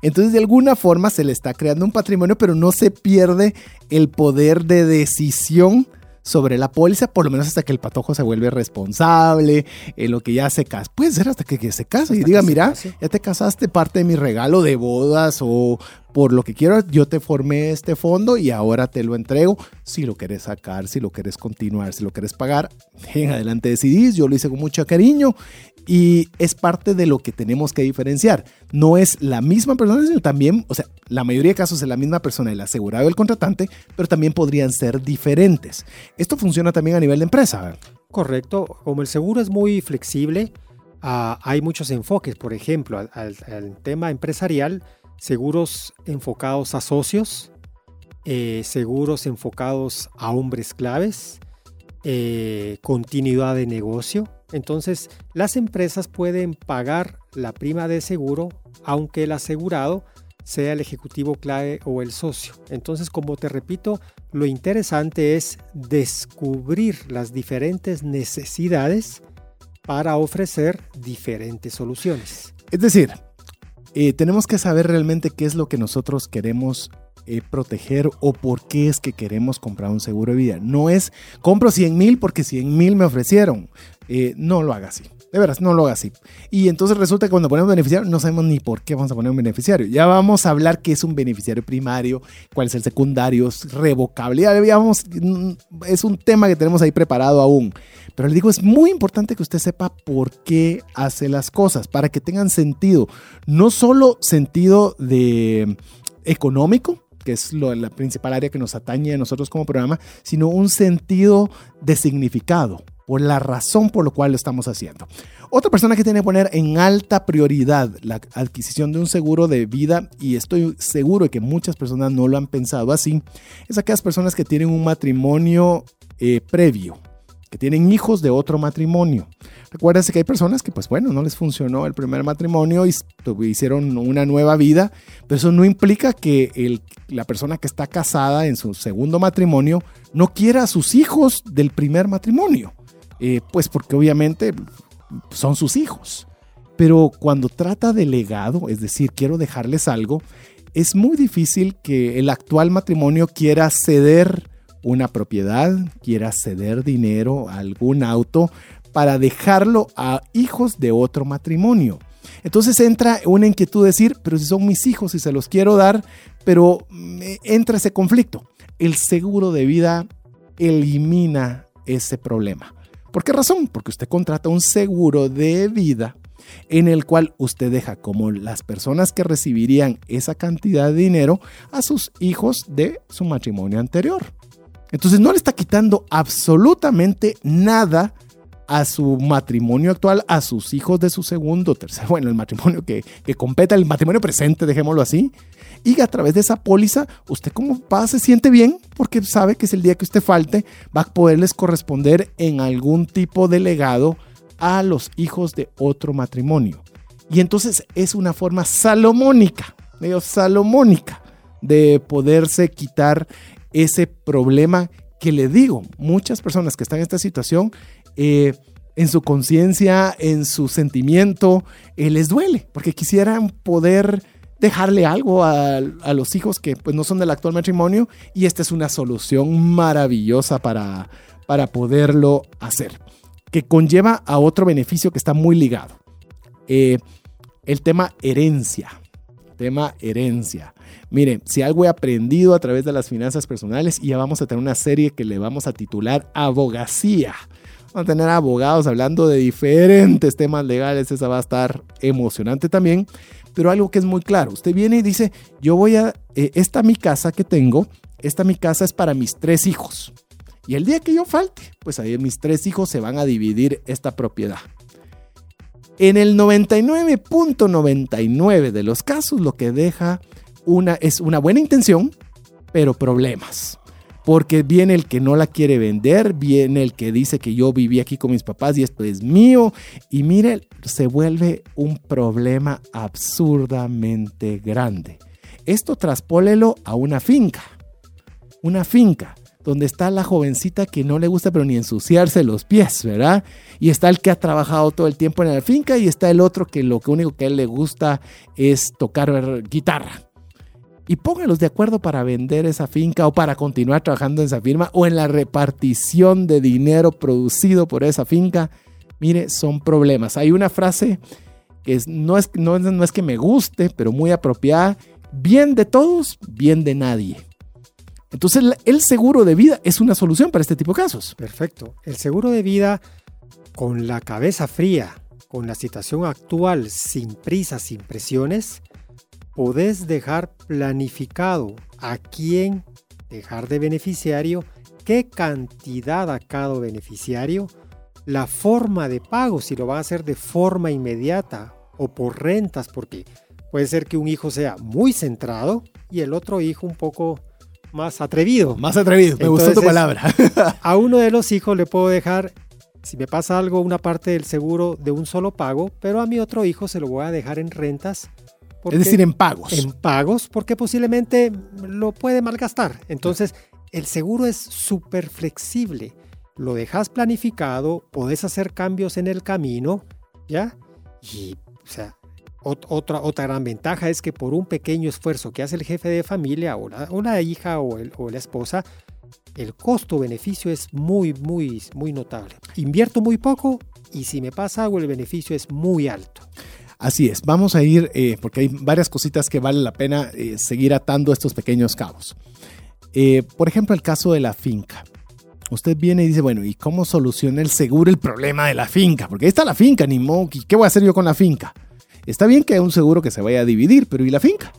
Entonces, de alguna forma se le está creando un patrimonio, pero no se pierde el poder de decisión sobre la póliza, por lo menos hasta que el patojo se vuelve responsable, en lo que ya se casa. Puede ser hasta que, se casa y diga, mira, ya te casaste, parte de mi regalo de bodas o por lo que quiero, yo te formé este fondo y ahora te lo entrego. Si lo quieres sacar, si lo quieres continuar, si lo quieres pagar, en adelante decidís. Yo lo hice con mucho cariño y es parte de lo que tenemos que diferenciar. No es la misma persona, sino también, o sea, la mayoría de casos es la misma persona, el asegurado y el contratante, pero también podrían ser diferentes. Esto funciona también a nivel de empresa. Correcto. Como el seguro es muy flexible, ah, hay muchos enfoques. Por ejemplo, al, tema empresarial, seguros enfocados a socios, eh, seguros enfocados a hombres claves, eh, continuidad de negocio, entonces, las empresas pueden pagar la prima de seguro aunque el asegurado sea el ejecutivo clave o el socio. Entonces, como te repito, lo interesante es descubrir las diferentes necesidades para ofrecer diferentes soluciones. Es decir, eh, tenemos que saber realmente qué es lo que nosotros queremos eh, proteger o por qué es que queremos comprar un seguro de vida. No es compro 100 mil porque 100 mil me ofrecieron. Eh, no lo haga así. De veras, no lo haga así. Y entonces resulta que cuando ponemos beneficiario no sabemos ni por qué vamos a poner un beneficiario. Ya vamos a hablar qué es un beneficiario primario, cuál es el secundario, es revocable. Ya vamos, mm, es un tema que tenemos ahí preparado aún. Pero le digo, es muy importante que usted sepa por qué hace las cosas, para que tengan sentido. No solo sentido de económico, que es la principal área que nos atañe a nosotros como programa, sino un sentido de significado, por la razón por la cual lo estamos haciendo. Otra persona que tiene que poner en alta prioridad la adquisición de un seguro de vida, y estoy seguro de que muchas personas no lo han pensado así, es aquellas personas que tienen un matrimonio eh, previo, que tienen hijos de otro matrimonio. Recuérdense que hay personas que, pues bueno, no les funcionó el primer matrimonio y hicieron una nueva vida, pero eso no implica que la persona que está casada en su segundo matrimonio no quiera a sus hijos del primer matrimonio. Eh, pues porque obviamente son sus hijos. Pero cuando trata de legado, es decir, quiero dejarles algo, es muy difícil que el actual matrimonio quiera ceder una propiedad, quiera ceder dinero, algún auto, para dejarlo a hijos de otro matrimonio. Entonces entra una inquietud de decir, pero si son mis hijos y se los quiero dar, pero entra ese conflicto. El seguro de vida elimina ese problema ¿Por qué razón? Porque usted contrata un seguro de vida en el cual usted deja como las personas que recibirían esa cantidad de dinero a sus hijos de su matrimonio anterior. Entonces no le está quitando absolutamente nada a su matrimonio actual, a sus hijos de su segundo, tercer, [laughs] bueno, el matrimonio que, que competa, el matrimonio presente, dejémoslo así. Y a través de esa póliza, usted como papá se siente bien porque sabe que es el día que usted falte, va a poderles corresponder en algún tipo de legado a los hijos de otro matrimonio. Y entonces es una forma salomónica, medio salomónica, de poderse quitar ese problema que le digo, muchas personas que están en esta situación, eh, en su conciencia, en su sentimiento, eh, les duele, porque quisieran poder dejarle algo a, los hijos que pues, no son del actual matrimonio y esta es una solución maravillosa para, para poderlo hacer que conlleva a otro beneficio que está muy ligado. Eh, el tema herencia. Tema herencia. Miren, si algo he aprendido a través de las finanzas personales, y ya vamos a tener una serie que le vamos a titular Abogacía. Vamos a tener abogados hablando de diferentes temas legales, esa va a estar emocionante también. Pero algo que es muy claro, usted viene y dice, yo voy a, eh, esta mi casa que tengo, esta mi casa es para mis tres hijos. Y el día que yo falte, pues ahí mis tres hijos se van a dividir esta propiedad. En el 99.99 de los casos lo que deja una es una buena intención, pero problemas. Porque viene el que no la quiere vender, viene el que dice que yo viví aquí con mis papás y esto es mío. Y mire, se vuelve un problema absurdamente grande. Esto traspólelo a una finca. Una finca donde está la jovencita que no le gusta pero ni ensuciarse los pies, ¿verdad? Y está el que ha trabajado todo el tiempo en la finca y está el otro que lo único que a él le gusta es tocar guitarra. Y pónganlos de acuerdo para vender esa finca o para continuar trabajando en esa firma o en la repartición de dinero producido por esa finca. Mire, son problemas. Hay una frase que no, es, no es que me guste, pero muy apropiada. Bien de todos, bien de nadie. Entonces el seguro de vida es una solución para este tipo de casos. Perfecto. El seguro de vida con la cabeza fría, con la situación actual, sin prisas, sin presiones, podés dejar planificado a quién dejar de beneficiario, qué cantidad a cada beneficiario, la forma de pago, si lo van a hacer de forma inmediata o por rentas, porque puede ser que un hijo sea muy centrado y el otro hijo un poco más atrevido. Más atrevido, me gustó tu palabra. [laughs] a uno de los hijos le puedo dejar, si me pasa algo, una parte del seguro de un solo pago, pero a mi otro hijo se lo voy a dejar en rentas. Es decir, en pagos. En pagos, porque posiblemente lo puede malgastar. Entonces, el seguro es súper flexible. Lo dejas planificado, podés hacer cambios en el camino, ¿ya? Y, o sea, otra, otra gran ventaja es que por un pequeño esfuerzo que hace el jefe de familia o la, hija o, o la esposa, el costo-beneficio es muy, muy, muy notable. Invierto muy poco y si me pasa algo, el beneficio es muy alto. Así es, vamos a ir, eh, porque hay varias cositas que vale la pena eh, seguir atando estos pequeños cabos. Eh, por ejemplo, el caso de la finca. Usted viene y dice, bueno, ¿y cómo soluciona el seguro el problema de la finca? Porque ahí está la finca, ni modo, ¿qué voy a hacer yo con la finca? Está bien que haya un seguro que se vaya a dividir, pero ¿y la finca?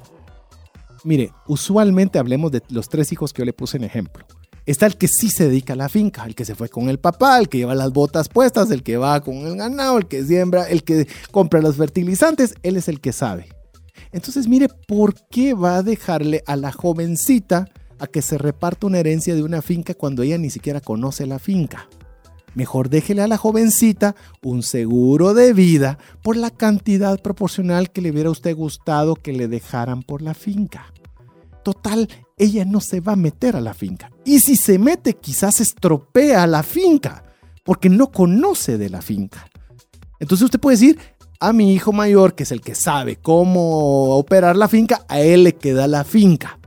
Mire, usualmente hablemos de los tres hijos que yo le puse en ejemplo. Está el que sí se dedica a la finca, el que se fue con el papá, el que lleva las botas puestas, el que va con el ganado, el que siembra, el que compra los fertilizantes, él es el que sabe. Entonces, mire, ¿por qué va a dejarle a la jovencita a que se reparta una herencia de una finca cuando ella ni siquiera conoce la finca? Mejor déjele a la jovencita un seguro de vida por la cantidad proporcional que le hubiera usted gustado que le dejaran por la finca. Total, ella no se va a meter a la finca. Y si se mete, quizás estropea la finca, porque no conoce de la finca. Entonces usted puede decir, a mi hijo mayor, que es el que sabe cómo operar la finca, a él le queda la finca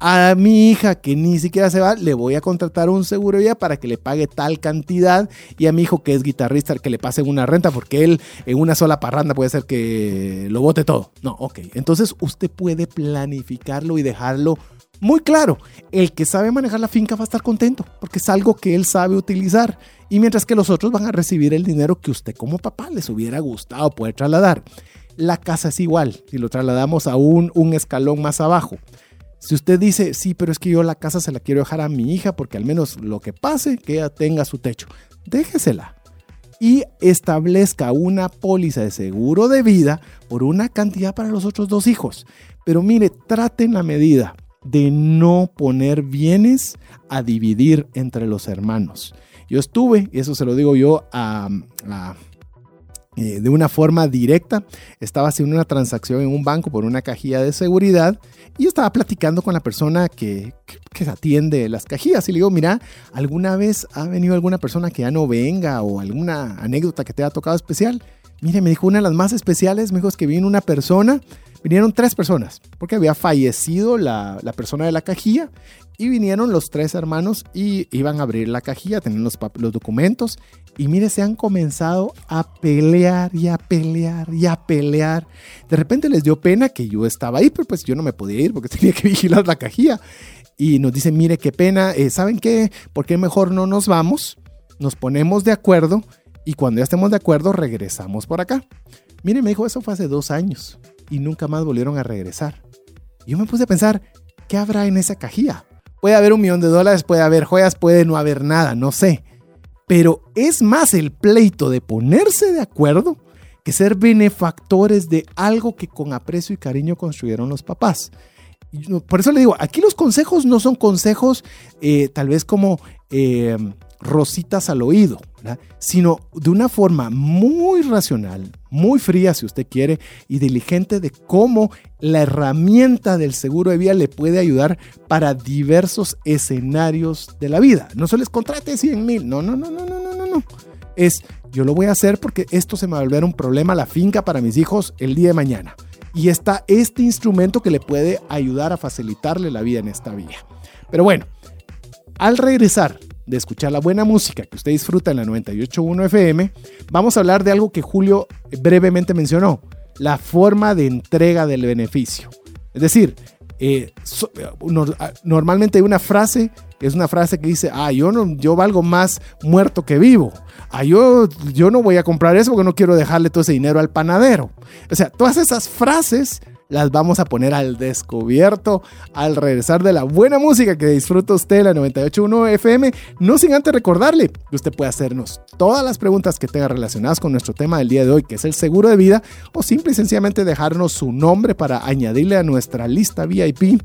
a mi hija que ni siquiera se va, le voy a contratar un seguro ya para que le pague tal cantidad y a mi hijo que es guitarrista que le pase una renta porque él en una sola parranda puede ser que lo bote todo. No, ok. Entonces usted puede planificarlo y dejarlo muy claro. El que sabe manejar la finca va a estar contento porque es algo que él sabe utilizar y mientras que los otros van a recibir el dinero que usted como papá les hubiera gustado poder trasladar. La casa es igual, si lo trasladamos a un, un escalón más abajo. Si usted dice, sí, pero es que yo la casa se la quiero dejar a mi hija porque al menos lo que pase, que ella tenga su techo, déjesela y establezca una póliza de seguro de vida por una cantidad para los otros dos hijos. Pero mire, traten la medida de no poner bienes a dividir entre los hermanos. Yo estuve, y eso se lo digo yo a, eh, de una forma directa, estaba haciendo una transacción en un banco por una cajilla de seguridad y estaba platicando con la persona que, atiende las cajillas y le digo, mira, ¿alguna vez ha venido alguna persona que ya no venga o alguna anécdota que te haya tocado especial? Mire, me dijo una de las más especiales, me dijo es que vino una persona Vinieron tres personas, porque había fallecido la, persona de la cajilla y vinieron los tres hermanos y iban a abrir la cajilla, tenían los, los documentos y mire, se han comenzado a pelear y a pelear y a pelear. De repente les dio pena que yo estaba ahí, pero pues yo no me podía ir porque [laughs] tenía que vigilar la cajilla. Y nos dicen, mire, qué pena, eh, ¿saben qué? ¿Por qué mejor no nos vamos? Nos ponemos de acuerdo y cuando ya estemos de acuerdo regresamos por acá. Mire, me dijo, eso fue hace dos años y nunca más volvieron a regresar. Yo me puse a pensar, ¿qué habrá en esa cajilla? Puede haber un millón de dólares, puede haber joyas, puede no haber nada, no sé. Pero es más el pleito de ponerse de acuerdo que ser benefactores de algo que con aprecio y cariño construyeron los papás. Por eso le digo, aquí los consejos no son consejos eh, tal vez como eh, rositas al oído, sino de una forma muy racional, muy fría si usted quiere, y diligente de cómo la herramienta del seguro de vida le puede ayudar para diversos escenarios de la vida. No se les contrate 100 mil, no, no, no, no, no, no, no. Es, yo lo voy a hacer porque esto se me va a volver un problema a la finca para mis hijos el día de mañana. Y está este instrumento que le puede ayudar a facilitarle la vida en esta vía. Pero bueno, al regresar de escuchar la buena música que usted disfruta en la 98.1 FM, vamos a hablar de algo que Julio brevemente mencionó, la forma de entrega del beneficio. Es decir, eh, ah, normalmente hay una frase, es una frase que dice, ah, yo, no, yo valgo más muerto que vivo. Ah, yo, yo no voy a comprar eso porque no quiero dejarle todo ese dinero al panadero. O sea, todas esas frases las vamos a poner al descubierto al regresar de la buena música que disfruta usted en la 98.1 FM. No sin antes recordarle que usted puede hacernos todas las preguntas que tenga relacionadas con nuestro tema del día de hoy, que es el seguro de vida, o simple y sencillamente dejarnos su nombre para añadirle a nuestra lista VIP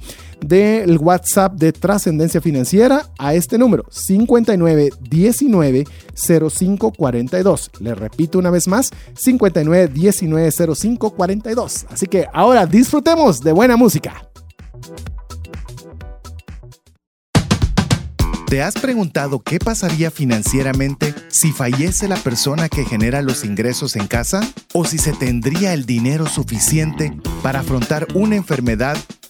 del WhatsApp de trascendencia financiera a este número 5919 0542. Le repito una vez más, 5919 0542. Así que ahora disfrutemos de buena música. ¿Te has preguntado qué pasaría financieramente si fallece la persona que genera los ingresos en casa? ¿O si se tendría el dinero suficiente para afrontar una enfermedad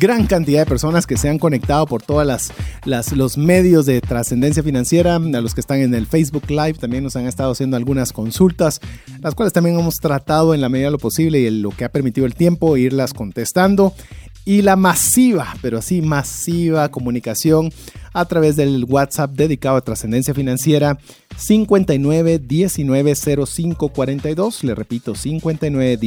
gran cantidad de personas que se han conectado por todas las, los medios de trascendencia financiera, a los que están en el Facebook Live también nos han estado haciendo algunas consultas, las cuales también hemos tratado en la medida de lo posible y lo que ha permitido el tiempo irlas contestando y la masiva, pero así masiva comunicación a través del WhatsApp dedicado a trascendencia financiera 59 19 05 42. Le repito, 59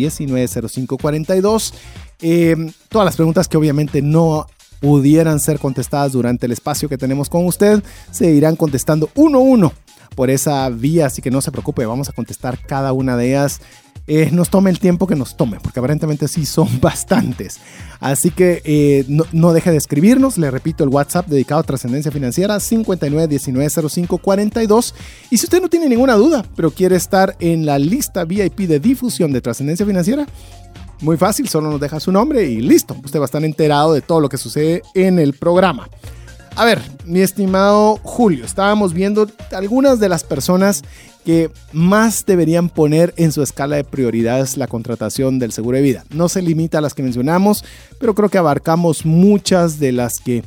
19 05 42. todas las preguntas que obviamente no pudieran ser contestadas durante el espacio que tenemos con usted se irán contestando uno a uno por esa vía, así que no se preocupe, vamos a contestar cada una de ellas eh, nos tome el tiempo que nos tome, porque aparentemente sí son [laughs] bastantes. Así que eh, no, deje de escribirnos, le repito el WhatsApp dedicado a trascendencia financiera 59190542. Y si usted no tiene ninguna duda, pero quiere estar en la lista VIP de difusión de trascendencia financiera, muy fácil, solo nos deja su nombre y listo. Usted va a estar enterado de todo lo que sucede en el programa. A ver, mi estimado Julio, estábamos viendo algunas de las personas que más deberían poner en su escala de prioridades la contratación del seguro de vida. No se limita a las que mencionamos, pero creo que abarcamos muchas de las que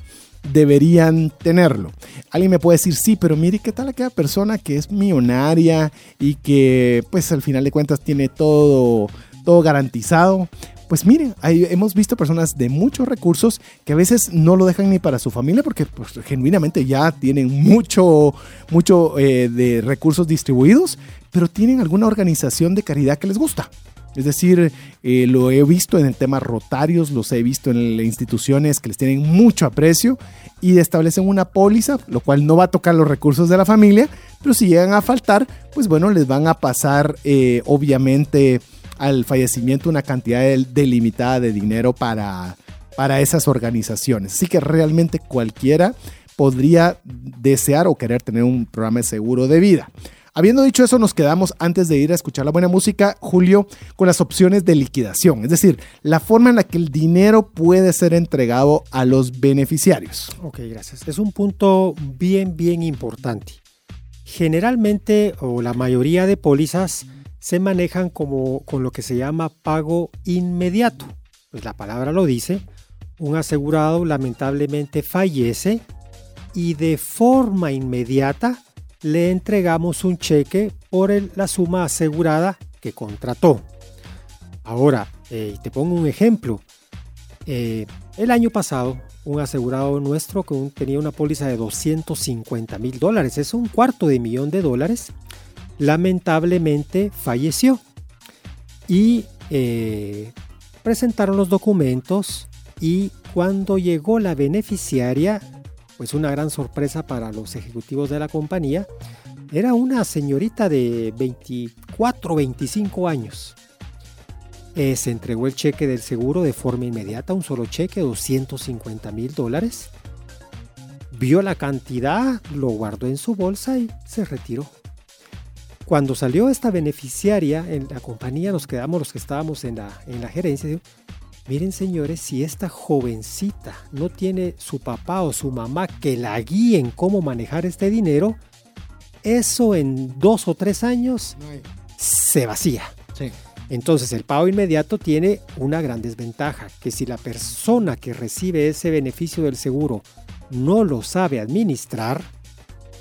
deberían tenerlo. Alguien me puede decir, sí, pero mire, ¿qué tal aquella persona que es millonaria y que pues al final de cuentas tiene todo, todo garantizado? pues miren, hemos visto personas de muchos recursos que a veces no lo dejan ni para su familia porque pues, genuinamente ya tienen mucho, mucho eh, de recursos distribuidos, pero tienen alguna organización de caridad que les gusta. Es decir, eh, lo he visto en el tema rotarios, los he visto en instituciones que les tienen mucho aprecio y establecen una póliza, lo cual no va a tocar los recursos de la familia, pero si llegan a faltar, pues bueno, les van a pasar eh, obviamente al fallecimiento una cantidad delimitada de dinero para, para esas organizaciones. Así que realmente cualquiera podría desear o querer tener un programa de seguro de vida. Habiendo dicho eso, nos quedamos antes de ir a escuchar la buena música, Julio, con las opciones de liquidación, es decir, la forma en la que el dinero puede ser entregado a los beneficiarios. Ok, gracias. Es un punto bien, bien importante. Generalmente, o la mayoría de pólizas, se manejan como con lo que se llama pago inmediato. Pues la palabra lo dice, un asegurado lamentablemente fallece y de forma inmediata le entregamos un cheque por la suma asegurada que contrató. Ahora, eh, te pongo un ejemplo. Eh, el año pasado, un asegurado nuestro que tenía una póliza de 250 mil dólares, es un cuarto de millón de dólares, lamentablemente falleció. Y eh, presentaron los documentos y cuando llegó la beneficiaria, pues una gran sorpresa para los ejecutivos de la compañía, era una señorita de 24 25 años. Eh, se entregó el cheque del seguro de forma inmediata, un solo cheque, 250 mil dólares. Vio la cantidad, lo guardó en su bolsa y se retiró. Cuando salió esta beneficiaria en la compañía, nos quedamos los que estábamos en la, en la gerencia. miren señores, si esta jovencita no tiene su papá o su mamá que la guíen cómo manejar este dinero, eso en dos o tres años se vacía. Entonces el pago inmediato tiene una gran desventaja, que si la persona que recibe ese beneficio del seguro no lo sabe administrar,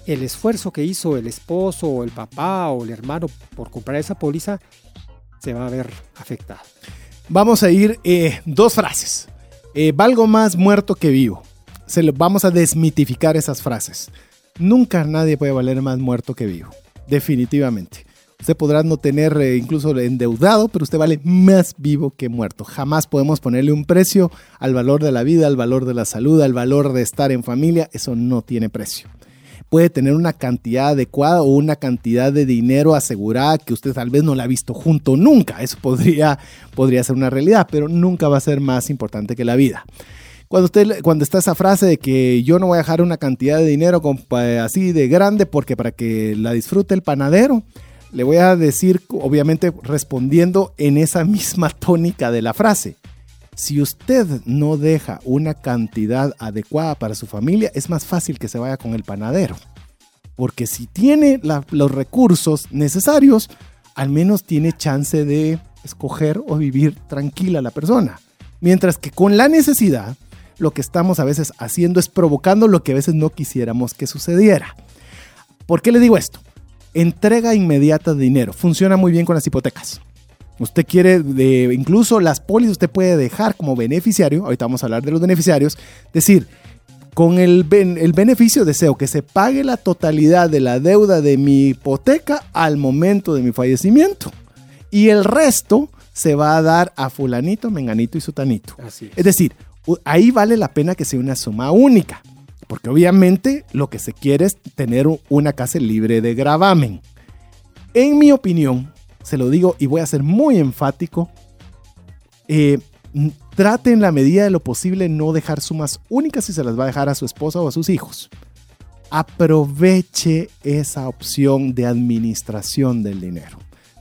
el esfuerzo que hizo el esposo el papá o el hermano por comprar esa póliza se va a ver afectado. Vamos a ir eh, dos frases. Eh, valgo más muerto que vivo. Se lo, vamos a desmitificar esas frases. Nunca nadie puede valer más muerto que vivo. Definitivamente. Usted podrá no tener eh, incluso endeudado, pero usted vale más vivo que muerto. Jamás podemos ponerle un precio al valor de la vida, al valor de la salud, al valor de estar en familia. Eso no tiene precio puede tener una cantidad adecuada o una cantidad de dinero asegurada que usted tal vez no la ha visto junto nunca. Eso podría, podría ser una realidad, pero nunca va a ser más importante que la vida. Cuando, usted, cuando está esa frase de que yo no voy a dejar una cantidad de dinero así de grande porque para que la disfrute el panadero, le voy a decir, obviamente respondiendo en esa misma [laughs] tónica de la frase. Si usted no deja una cantidad adecuada para su familia, es más fácil que se vaya con el panadero. Porque si tiene los recursos necesarios, al menos tiene chance de escoger o vivir tranquila la persona. Mientras que con la necesidad, lo que estamos a veces haciendo es provocando lo que a veces no quisiéramos que sucediera. ¿Por qué le digo esto? Entrega inmediata de dinero. Funciona muy bien con las hipotecas. Usted quiere, de, incluso las pólizas usted puede dejar como beneficiario, ahorita vamos a hablar de los beneficiarios, decir, con el, el beneficio deseo que se pague la totalidad de la deuda de mi hipoteca al momento de mi fallecimiento. Y el resto se va a dar a fulanito, menganito y sutanito. Así es. es decir, ahí vale la pena que sea una suma única. Porque obviamente lo que se quiere es tener una casa libre de gravamen. En mi opinión, se lo digo y voy a ser muy enfático, eh, trate en la medida de lo posible no dejar sumas únicas si se las va a dejar a su esposa o a sus hijos. Aproveche esa opción de administración del dinero.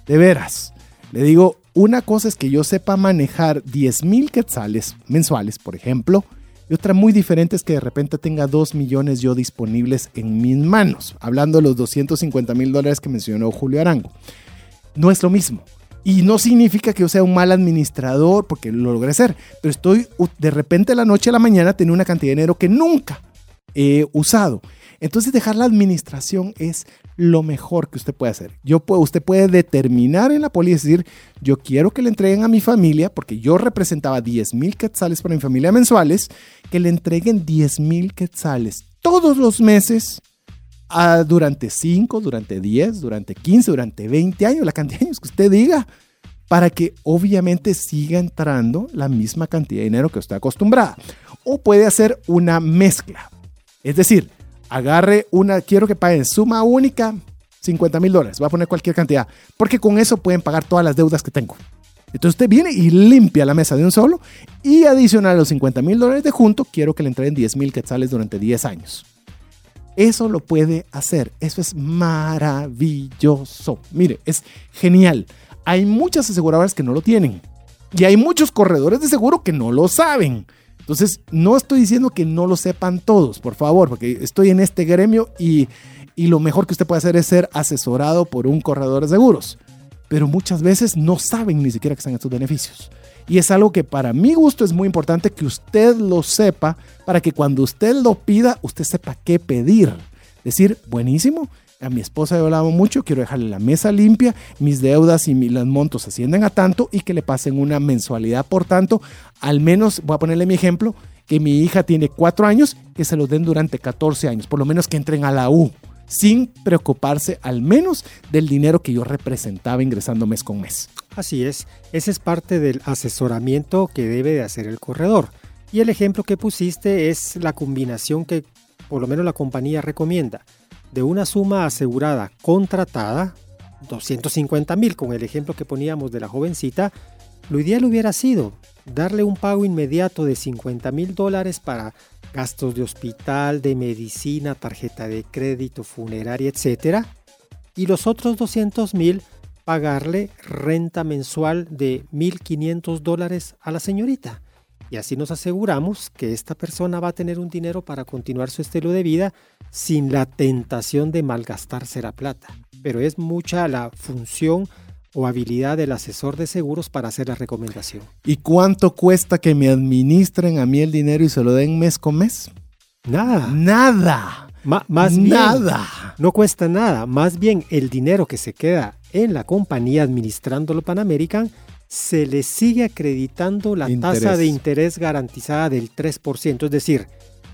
De veras, le digo, una cosa es que yo sepa manejar 10 mil quetzales mensuales, por ejemplo, y otra muy diferente es que de repente tenga 2 millones yo disponibles en mis manos, hablando de los 250 mil dólares que mencionó Julio Arango. No es lo mismo. Y no significa que yo sea un mal administrador, porque lo logré ser, pero estoy de repente de la noche a la mañana tener una cantidad de dinero que nunca he usado. Entonces dejar la administración es lo mejor que usted puede hacer. Yo puedo, usted puede determinar en la poli decir, yo quiero que le entreguen a mi familia, porque yo representaba 10 mil quetzales para mi familia mensuales, que le entreguen 10 mil quetzales todos los meses durante 5, durante 10, durante 15, durante 20 años, la cantidad de años que usted diga, para que obviamente siga entrando la misma cantidad de dinero que usted acostumbrada. O puede hacer una mezcla. Es decir, agarre una, quiero que paguen suma única, 50 mil dólares, voy a poner cualquier cantidad, porque con eso pueden pagar todas las deudas que tengo. Entonces usted viene y limpia la mesa de un solo y adicional a los 50 mil dólares de junto, quiero que le entreguen 10 mil quetzales durante 10 años. Eso lo puede hacer. Eso es maravilloso. Mire, es genial. Hay muchas aseguradoras que no lo tienen. Y hay muchos corredores de seguro que no lo saben. Entonces, no estoy diciendo que no lo sepan todos, por favor, porque estoy en este gremio y, y lo mejor que usted puede hacer es ser asesorado por un corredor de seguros. Pero muchas veces no saben ni siquiera que están estos beneficios. Y es algo que para mi gusto es muy importante que usted lo sepa para que cuando usted lo pida, usted sepa qué pedir. Decir, buenísimo, a mi esposa yo la amo mucho, quiero dejarle la mesa limpia, mis deudas y los montos ascienden a tanto y que le pasen una mensualidad. Por tanto, al menos, voy a ponerle mi ejemplo, que mi hija tiene cuatro años, que se los den durante 14 años, por lo menos que entren a la U sin preocuparse al menos del dinero que yo representaba ingresando mes con mes. Así es, ese es parte del asesoramiento que debe de hacer el corredor. Y el ejemplo que pusiste es la combinación que por lo menos la compañía recomienda de una suma asegurada contratada, 250 mil, con el ejemplo que poníamos de la jovencita, lo ideal hubiera sido darle un pago inmediato de 50 mil dólares para gastos de hospital, de medicina, tarjeta de crédito, funeraria, etc. Y los otros 200 mil pagarle renta mensual de 1.500 dólares a la señorita. Y así nos aseguramos que esta persona va a tener un dinero para continuar su estilo de vida sin la tentación de malgastarse la plata. Pero es mucha la función o habilidad del asesor de seguros para hacer la recomendación. ¿Y cuánto cuesta que me administren a mí el dinero y se lo den mes con mes? Nada. Nada. más nada. no cuesta nada. Más bien el dinero que se queda en la compañía administrándolo Pan American se le sigue acreditando la tasa de interés garantizada del 3%. Es decir,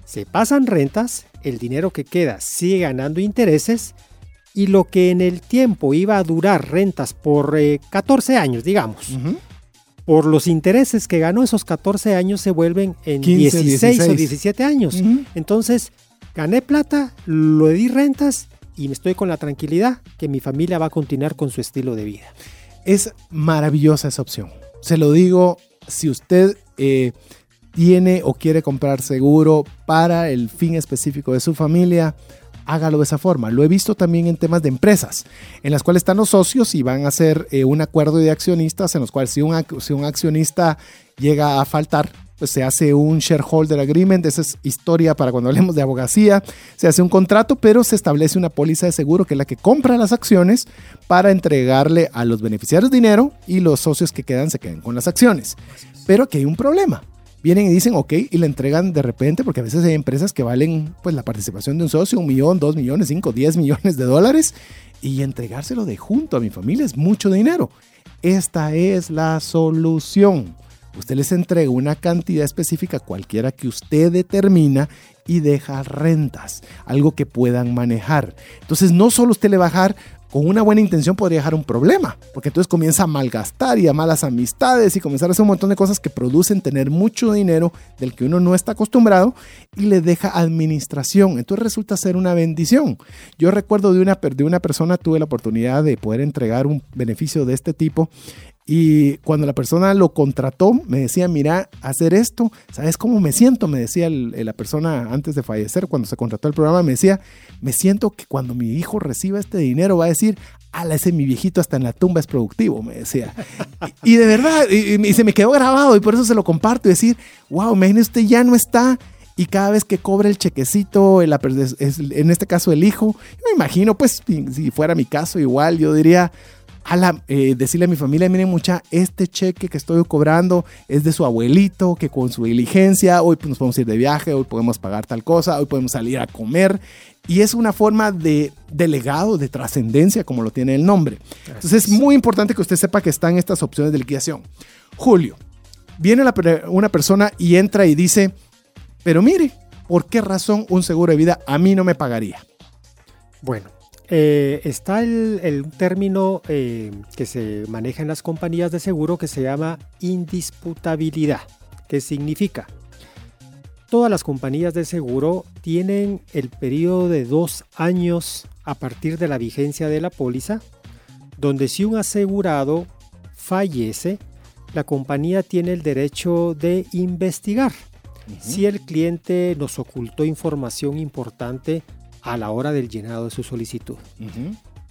se pasan rentas, el dinero que queda sigue ganando intereses y lo que en el tiempo iba a durar rentas por 14 eh, años, digamos, por los intereses que ganó esos 14 años se vuelven en 16, o 17 años. Entonces, gané plata, lo di rentas y me estoy con la tranquilidad que mi familia va a continuar con su estilo de vida. Es maravillosa esa opción. Se lo digo, si usted eh, tiene o quiere comprar seguro para el fin específico de su familia, hágalo de esa forma. Lo he visto también en temas de empresas, en las cuales están los socios y van a hacer eh, un acuerdo de accionistas, en los cuales si un, accionista llega a faltar, se hace un shareholder agreement, esa es historia para cuando hablemos de abogacía, se hace un contrato, pero se establece una póliza de seguro que es la que compra las acciones para entregarle a los beneficiarios dinero y los socios que quedan se queden con las acciones. Pero aquí hay un problema vienen y dicen, ok, y le entregan de repente, porque a veces hay empresas que valen pues la participación de un socio, un millón, dos millones, cinco, diez millones de dólares, y entregárselo de junto a mi familia es mucho dinero. Esta es la solución. Usted les entrega una cantidad específica, cualquiera que usted determina, y deja rentas, algo que puedan manejar. Entonces, no solo usted le va a bajar con una buena intención podría dejar un problema, porque entonces comienza a malgastar y a malas amistades y comenzar a hacer un montón de cosas que producen tener mucho dinero del que uno no está acostumbrado y le deja administración. Entonces resulta ser una bendición. Yo recuerdo de una, de una persona, tuve la oportunidad de poder entregar un beneficio de este tipo y cuando la persona lo contrató, me decía, mira, hacer esto, ¿sabes cómo me siento? Me decía la persona antes de fallecer, cuando se contrató el programa, me decía, me siento que cuando mi hijo reciba este dinero va a decir, ala, ese mi viejito hasta en la tumba es productivo, me decía. [laughs] Y, de verdad, y, se me quedó grabado y por eso se lo comparto y decir, wow, imagínese usted ya no está y cada vez que cobra el chequecito, en este caso el hijo, me imagino, pues si fuera mi caso igual, yo diría, a eh, decirle a mi familia, miren mucha, este cheque que estoy cobrando es de su abuelito, que con su diligencia, hoy nos podemos ir de viaje, hoy podemos pagar tal cosa, hoy podemos salir a comer. Y es una forma de, legado, de trascendencia, como lo tiene el nombre. Entonces es muy importante que usted sepa que están estas opciones de liquidación. Julio, viene una persona y entra y dice, pero mire, ¿por qué razón un seguro de vida a mí no me pagaría? Bueno, eh, está el, término eh, que se maneja en las compañías de seguro que se llama indisputabilidad, que significa todas las compañías de seguro tienen el periodo de dos años a partir de la vigencia de la póliza, donde si un asegurado fallece, la compañía tiene el derecho de investigar. Si el cliente nos ocultó información importante a la hora del llenado de su solicitud.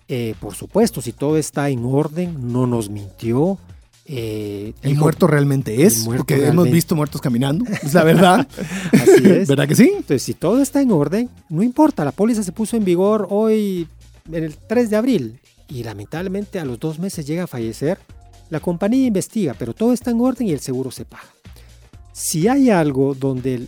Eh, por supuesto, si todo está en orden, no nos mintió. Eh, el muerto realmente es, porque hemos visto muertos caminando, es la verdad. [laughs] Así es. ¿Verdad que sí? Entonces, si todo está en orden, no importa, la póliza se puso en vigor hoy, en el 3 de abril, y lamentablemente a los dos meses llega a fallecer, la compañía investiga, pero todo está en orden y el seguro se paga. Si hay algo donde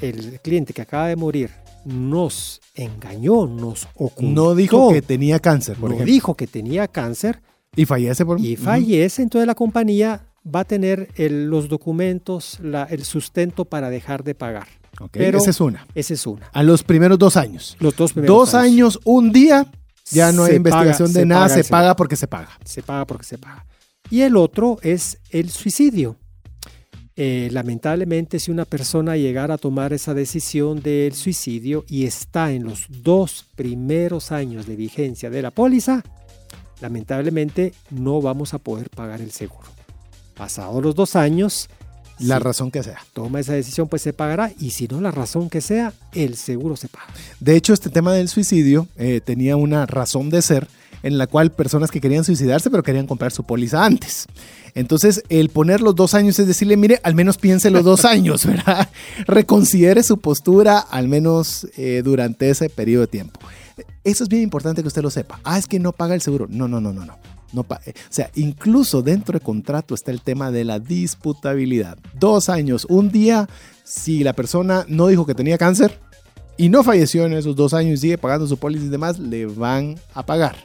el cliente que acaba de morir nos engañó, nos ocultó. No dijo que tenía cáncer, por no dijo que tenía cáncer. Y fallece por... Y fallece, entonces la compañía va a tener los documentos, el sustento para dejar de pagar. Pero esa es una. Esa es una. A los primeros dos años. Los dos primeros Dos años, un día, ya no hay investigación de nada, se, paga porque se paga. Se paga porque se paga. Y el otro es el suicidio. Eh, lamentablemente, si una persona llegara a tomar esa decisión del suicidio y está en los dos primeros años de vigencia de la póliza, lamentablemente no vamos a poder pagar el seguro. Pasados los dos años, la razón que sea. Toma esa decisión, pues se pagará. Y si no, la razón que sea, el seguro se paga. De hecho, este tema del suicidio eh, tenía una razón de ser en la cual personas que querían suicidarse, pero querían comprar su póliza antes. Entonces, el poner los dos años es decirle, mire, al menos piense los dos [laughs] años, ¿verdad? Reconsidere su postura al menos eh, durante ese periodo de tiempo. Eso es bien importante que usted lo sepa. Ah, es que no paga el seguro. No, no, no, no, no. no o sea, incluso dentro del contrato está el tema de la disputabilidad. Dos años, un día, si la persona no dijo que tenía cáncer y no falleció en esos dos años y sigue pagando su póliza y demás, le van a pagar.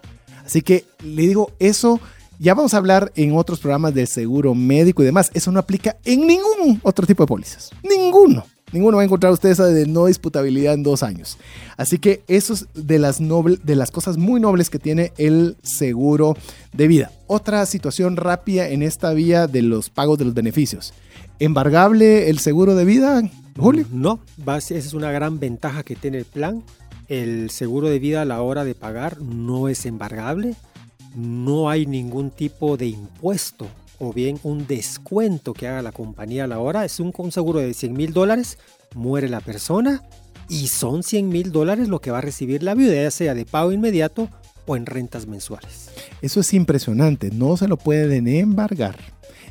Así que le digo, eso ya vamos a hablar en otros programas del seguro médico y demás. Eso no aplica en ningún otro tipo de pólizas. Ninguno. Ninguno va a encontrar usted esa de no disputabilidad en dos años. Así que eso es de las, de las cosas muy nobles que tiene el seguro de vida. Otra situación rápida en esta vía de los pagos de los beneficios. ¿Embargable el seguro de vida, Julio? No, esa es una gran ventaja que tiene el plan. El seguro de vida a la hora de pagar no es embargable no hay ningún tipo de impuesto o bien un descuento que haga la compañía a la hora. Es un, seguro de 100 mil dólares, muere la persona y son 100 mil dólares lo que va a recibir la viuda, ya sea de pago inmediato o en rentas mensuales. Eso es impresionante, no se lo pueden embargar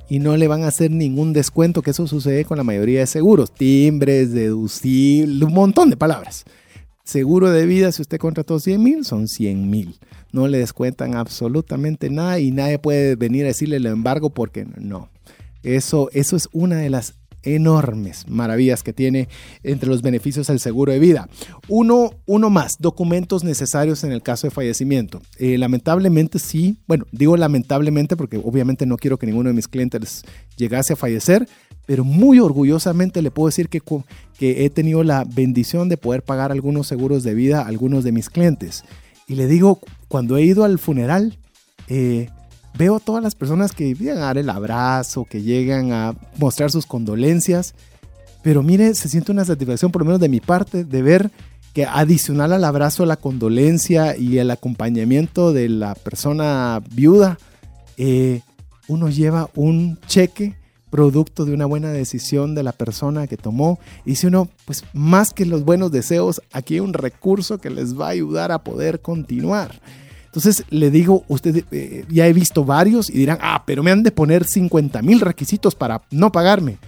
y no le van a hacer ningún descuento, que eso sucede con la mayoría de seguros, timbres, deducible, un montón de palabras. Seguro de vida, si usted contrató 100 mil, son 100 mil no le descuentan absolutamente nada y nadie puede venir a decirle el embargo porque no. Eso, eso es una de las enormes maravillas que tiene entre los beneficios del seguro de vida. Uno, uno más, documentos necesarios en el caso de fallecimiento. Eh, lamentablemente sí, bueno, digo lamentablemente porque obviamente no quiero que ninguno de mis clientes llegase a fallecer, pero muy orgullosamente le puedo decir que, que he tenido la bendición de poder pagar algunos seguros de vida a algunos de mis clientes. Y le digo, cuando he ido al funeral, eh, veo a todas las personas que llegan a dar el abrazo, que llegan a mostrar sus condolencias, pero mire, se siente una satisfacción, por lo menos de mi parte, de ver que adicional al abrazo, la condolencia y el acompañamiento de la persona viuda, eh, uno lleva un cheque producto de una buena decisión de la persona que tomó. Y si uno, pues más que los buenos deseos, aquí hay un recurso que les va a ayudar a poder continuar. Entonces le digo, usted eh, ya he visto varios y dirán, ah, pero me han de poner 50 mil requisitos para no pagarme.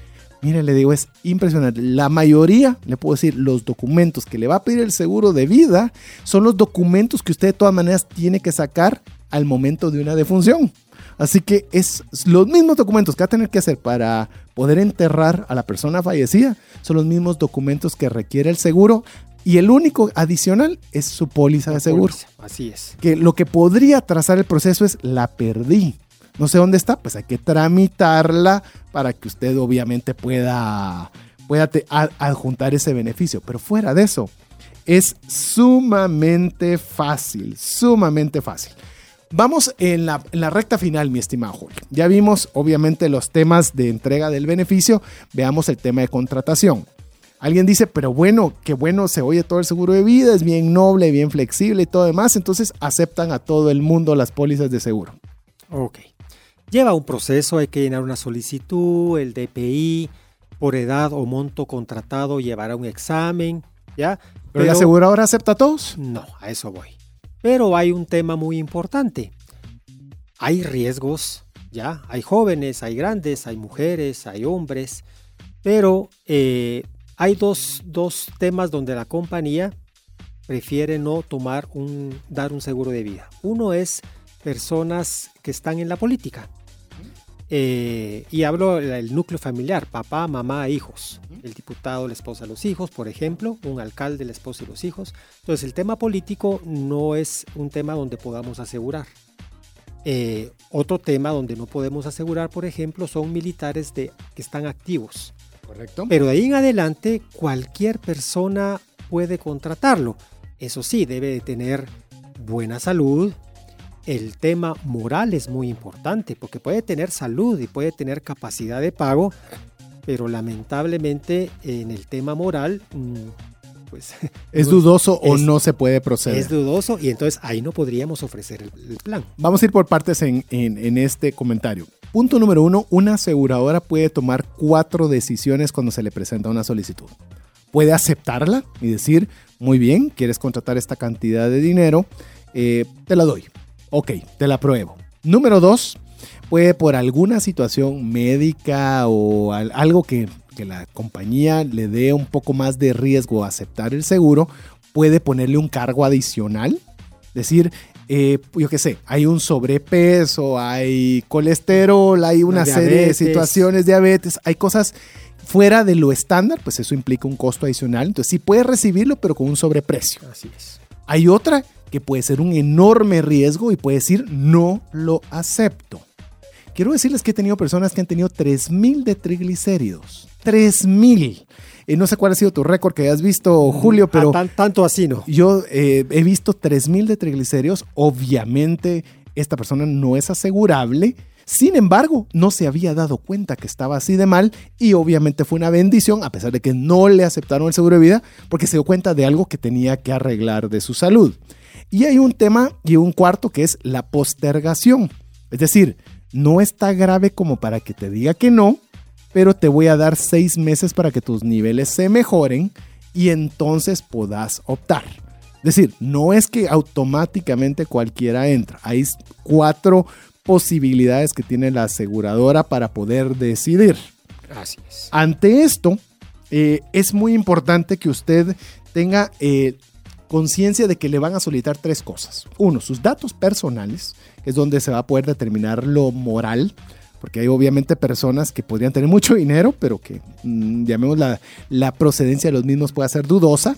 Mire, le digo, es impresionante. La mayoría, le puedo decir, los documentos que le va a pedir el seguro de vida son los documentos que usted de todas maneras tiene que sacar al momento de una defunción. Así que es los mismos documentos que va a tener que hacer para poder enterrar a la persona fallecida, son los mismos documentos que requiere el seguro y el único adicional es su póliza de seguro. así es. Que lo que podría trazar el proceso es la perdí. No sé dónde está, pues hay que tramitarla para que usted obviamente pueda, pueda adjuntar ese beneficio. Pero fuera de eso, es sumamente fácil, sumamente fácil. Vamos en la, recta final, mi estimado Julio. Ya vimos, obviamente, los temas de entrega del beneficio. Veamos el tema de contratación. Alguien dice, pero bueno, qué bueno se oye todo el seguro de vida, es bien noble, bien flexible y todo demás. Entonces aceptan a todo el mundo las pólizas de seguro. Ok. Lleva un proceso, hay que llenar una solicitud, el DPI, por edad o monto contratado, llevará un examen, ¿ya? ¿Pero, ¿Pero la aseguradora acepta a todos? No, a eso voy. Pero hay un tema muy importante. Hay riesgos, ya, hay jóvenes, hay grandes, hay mujeres, hay hombres, pero eh, hay dos, temas donde la compañía prefiere no tomar un, dar un seguro de vida. Uno es personas que están en la política. Eh, y hablo del núcleo familiar, papá, mamá, hijos. El diputado, la esposa, los hijos, por ejemplo, un alcalde, la esposa y los hijos. Entonces el tema político no es un tema donde podamos asegurar. Eh, otro tema donde no podemos asegurar, por ejemplo, son militares de, que están activos. Correcto. Pero de ahí en adelante cualquier persona puede contratarlo. Eso sí, debe de tener buena salud, el tema moral es muy importante porque puede tener salud y puede tener capacidad de pago, pero lamentablemente en el tema moral, mm, pues... [laughs] Es dudoso o no se puede proceder. Es dudoso y entonces ahí no podríamos ofrecer el, plan. Vamos a ir por partes en, en este comentario. Punto número uno, una aseguradora puede tomar cuatro decisiones cuando se le presenta una solicitud. Puede aceptarla y decir, muy bien, quieres contratar esta cantidad de dinero, eh, te la doy Ok, te la pruebo. Número dos, puede por alguna situación médica o algo que, la compañía le dé un poco más de riesgo a aceptar el seguro, puede ponerle un cargo adicional. Decir, eh, yo qué sé, hay un sobrepeso, hay colesterol, hay una serie de situaciones, diabetes, hay cosas fuera de lo estándar, pues eso implica un costo adicional. Entonces sí puede recibirlo, pero con un sobreprecio. Así es. Hay otra que puede ser un enorme riesgo y puede decir no lo acepto. Quiero decirles que he tenido personas que han tenido 3000 de triglicéridos. 3000. Eh, no sé cuál ha sido tu récord que hayas visto, Julio, ah, pero. tanto así, ¿no? Yo eh, he visto 3000 de triglicéridos. Obviamente, esta persona no es asegurable. Sin embargo, no se había dado cuenta que estaba así de mal y obviamente fue una bendición, a pesar de que no le aceptaron el seguro de vida, porque se dio cuenta de algo que tenía que arreglar de su salud. Y hay un tema y un cuarto que es la postergación. Es decir, no está grave como para que te diga que no, pero te voy a dar seis meses para que tus niveles se mejoren y entonces puedas optar. Es decir, no es que automáticamente cualquiera entra. Hay cuatro posibilidades que tiene la aseguradora para poder decidir. Así es. Ante esto, eh, es muy importante que usted tenga eh, conciencia de que le van a solicitar tres cosas. Uno, sus datos personales, que es donde se va a poder determinar lo moral, porque hay obviamente personas que podrían tener mucho dinero, pero que, mm, llamemos la, la procedencia de los mismos puede ser dudosa.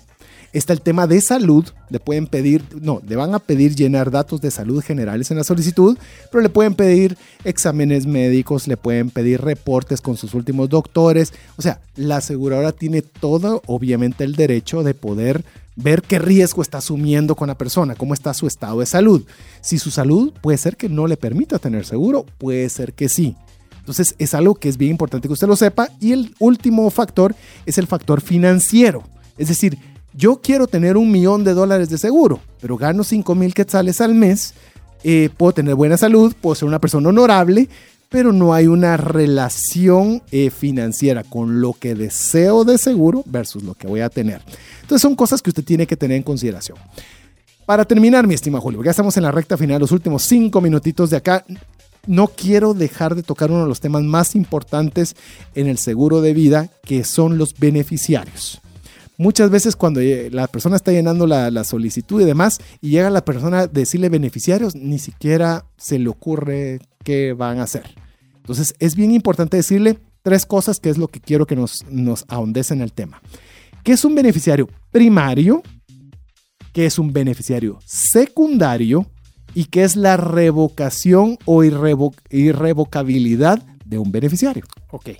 Está el tema de salud, le pueden pedir, no, le van a pedir llenar datos de salud generales en la solicitud, pero le pueden pedir exámenes médicos, le pueden pedir reportes con sus últimos doctores. O sea, la aseguradora tiene todo, obviamente, el derecho de poder ver qué riesgo está asumiendo con la persona, cómo está su estado de salud. Si su salud puede ser que no le permita tener seguro, puede ser que sí. Entonces es algo que es bien importante que usted lo sepa. Y el último factor es el factor financiero. Es decir, yo quiero tener un millón de dólares de seguro, pero gano 5 mil quetzales al mes, eh, puedo tener buena salud, puedo ser una persona honorable, pero no hay una relación eh, financiera con lo que deseo de seguro versus lo que voy a tener. Entonces son cosas que usted tiene que tener en consideración. Para terminar, mi estimado Julio, ya estamos en la recta final, los últimos cinco minutitos de acá. No quiero dejar de tocar uno de los temas más importantes en el seguro de vida, que son los beneficiarios. Muchas veces cuando eh, la persona está llenando la, la, solicitud y demás, y llega la persona a decirle beneficiarios, ni siquiera se le ocurre qué van a hacer. Entonces es bien importante decirle tres cosas que es lo que quiero que nos, nos en el tema. ¿Qué es un beneficiario primario? ¿Qué es un beneficiario secundario? ¿Y qué es la revocación o irrevo irrevocabilidad de un beneficiario? Ok.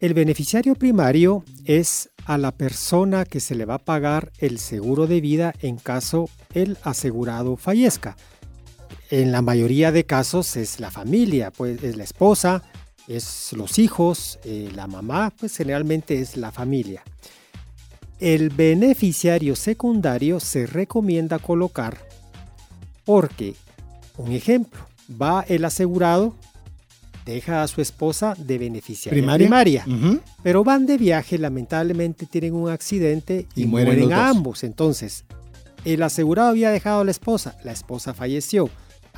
El beneficiario primario es a la persona que se le va a pagar el seguro de vida en caso el asegurado fallezca en la mayoría de casos es la familia, pues es la esposa, es los hijos, eh, la mamá, pues generalmente es la familia. El beneficiario secundario se recomienda colocar porque, un ejemplo, va el asegurado, deja a su esposa de beneficiaria primaria, pero van de viaje, lamentablemente tienen un accidente y, mueren, ambos. Entonces, el asegurado había dejado a la esposa, la esposa falleció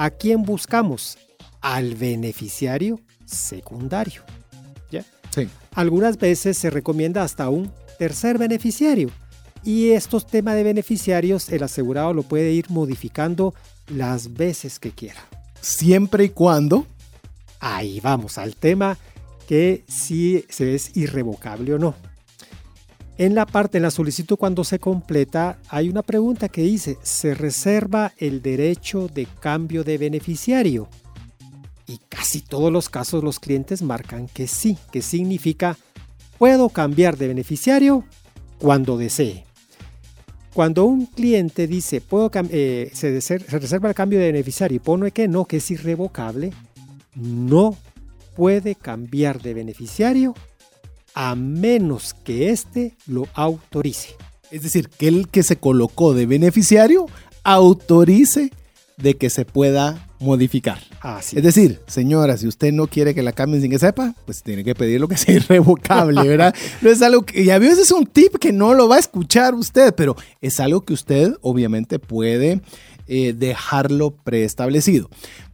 ¿A quién buscamos? Al beneficiario secundario. ¿Ya? Sí. Algunas veces se recomienda hasta un tercer beneficiario. Y estos temas de beneficiarios, el asegurado lo puede ir modificando las veces que quiera. Siempre y cuando. Ahí vamos al tema que si se es irrevocable o no. En la parte, en la solicitud cuando se completa, hay una pregunta que dice, ¿se reserva el derecho de cambio de beneficiario? Y casi todos los casos los clientes marcan que sí, que significa, puedo cambiar de beneficiario cuando desee. Cuando un cliente dice, puedo eh, se, se, reserva el cambio de beneficiario y pone que no, que es irrevocable, no puede cambiar de beneficiario a menos que éste lo autorice. Es decir, que el que se colocó de beneficiario autorice de que se pueda modificar. Así es decir, señora, si usted no quiere que la cambien sin que sepa, pues tiene que pedir lo que sea [laughs] irrevocable, ¿verdad? no es algo que, y a veces es un tip que no lo va a escuchar usted, pero es algo que usted obviamente puede eh, dejarlo preestablecido.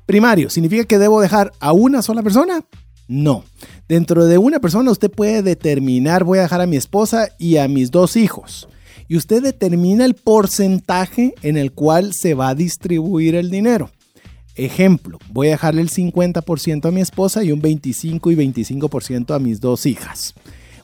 Primario, ¿significa que debo dejar a una sola persona? No. Dentro de una persona usted puede determinar, voy a dejar a mi esposa y a mis dos hijos. Y usted determina el porcentaje en el cual se va a distribuir el dinero. Ejemplo, voy a dejarle el 50% a mi esposa y un 25 y 25% a mis dos hijas.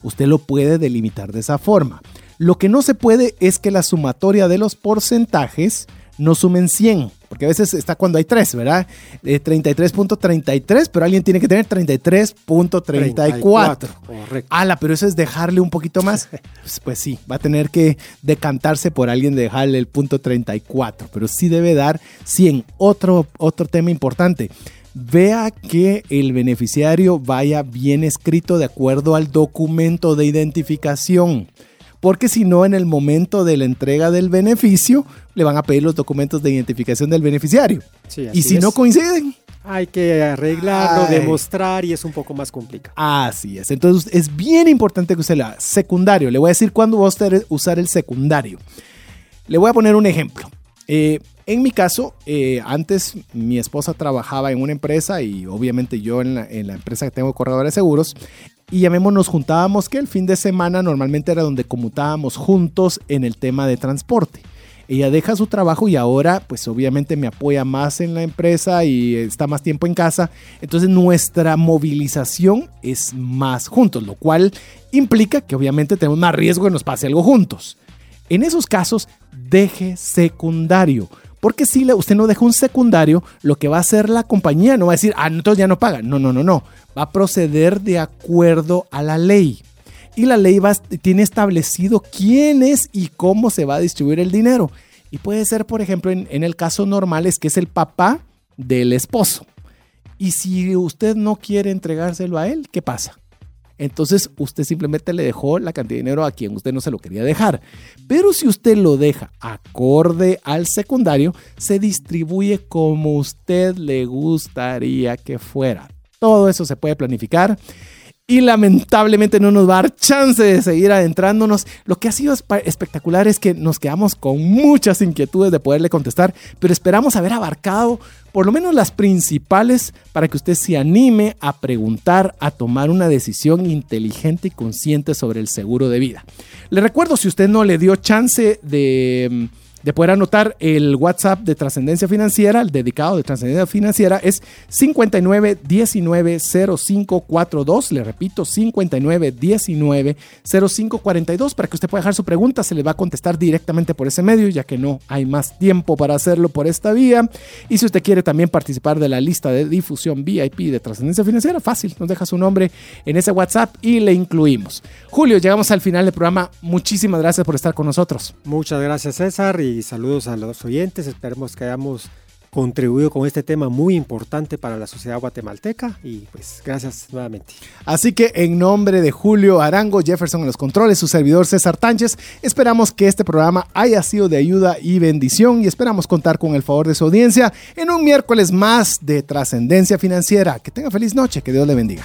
Usted lo puede delimitar de esa forma. Lo que no se puede es que la sumatoria de los porcentajes no sumen 100, porque a veces está cuando hay 3, ¿verdad? 33.33, pero alguien tiene que tener 33.34. Correcto. Ala, pero eso es dejarle un poquito más. [laughs] Pues, pues, sí, va a tener que decantarse por alguien de dejarle el punto 34, pero sí debe dar 100. Otro, otro tema importante. Vea que el beneficiario vaya bien escrito de acuerdo al documento de identificación porque si no, en el momento de la entrega del beneficio, le van a pedir los documentos de identificación del beneficiario. y si no coinciden, hay que arreglarlo, demostrar y es un poco más complicado. Así es. Entonces es bien importante que usted la secundario. Le voy a decir cuándo va a usar el secundario. Le voy a poner un ejemplo. Eh, en mi caso, eh, antes mi esposa trabajaba en una empresa y obviamente yo en la, en la empresa que tengo corredores de seguros y llamémonos, nos juntábamos que el fin de semana normalmente era donde comutábamos juntos en el tema de transporte. Ella deja su trabajo y ahora pues obviamente me apoya más en la empresa y está más tiempo en casa. Entonces nuestra movilización es más juntos, lo cual implica que obviamente tenemos más riesgo de que nos pase algo juntos. En esos casos, deje secundario. Porque si usted no deja un secundario, lo que va a hacer la compañía no va a decir, ah, entonces ya no paga. No, no, no, no. Va a proceder de acuerdo a la ley. y la ley tiene establecido quién es y cómo se va a distribuir el dinero. Y puede ser, por ejemplo, en, en el caso normal es que es el papá del esposo. Y si usted no quiere entregárselo a él, ¿qué pasa? Entonces usted simplemente le dejó la cantidad de dinero a quien usted no se lo quería dejar. Pero si usted lo deja acorde al secundario, se distribuye como usted le gustaría que fuera. Todo eso se puede planificar y lamentablemente no nos va a dar chance de seguir adentrándonos. Lo que ha sido espectacular es que nos quedamos con muchas inquietudes de poderle contestar, pero esperamos haber abarcado por lo menos las principales para que usted se anime a preguntar, a tomar una decisión inteligente y consciente sobre el seguro de vida. Le recuerdo, si usted no le dio chance de de poder anotar el WhatsApp de Trascendencia Financiera, el dedicado de Trascendencia Financiera es 59190542, le repito, 59190542 para que usted pueda dejar su pregunta, se le va a contestar directamente por ese medio, ya que no hay más tiempo para hacerlo por esta vía. Y si usted quiere también participar de la lista de difusión VIP de Trascendencia Financiera, fácil, nos deja su nombre en ese WhatsApp y le incluimos. Julio, llegamos al final del programa. Muchísimas gracias por estar con nosotros. Muchas gracias, César. Saludos a los oyentes. Esperemos que hayamos contribuido con este tema muy importante para la sociedad guatemalteca y pues gracias nuevamente. Así que en nombre de Julio Arango, Jefferson en los controles, su servidor César Tánchez, esperamos que este programa haya sido de ayuda y bendición y esperamos contar con el favor de su audiencia en un miércoles más de trascendencia financiera. Que tenga feliz noche, que Dios le bendiga.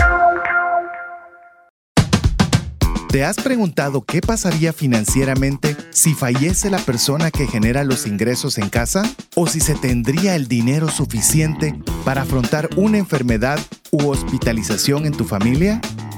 ¿Te has preguntado qué pasaría financieramente si fallece la persona que genera los ingresos en casa? ¿O si se tendría el dinero suficiente para afrontar una enfermedad u hospitalización en tu familia?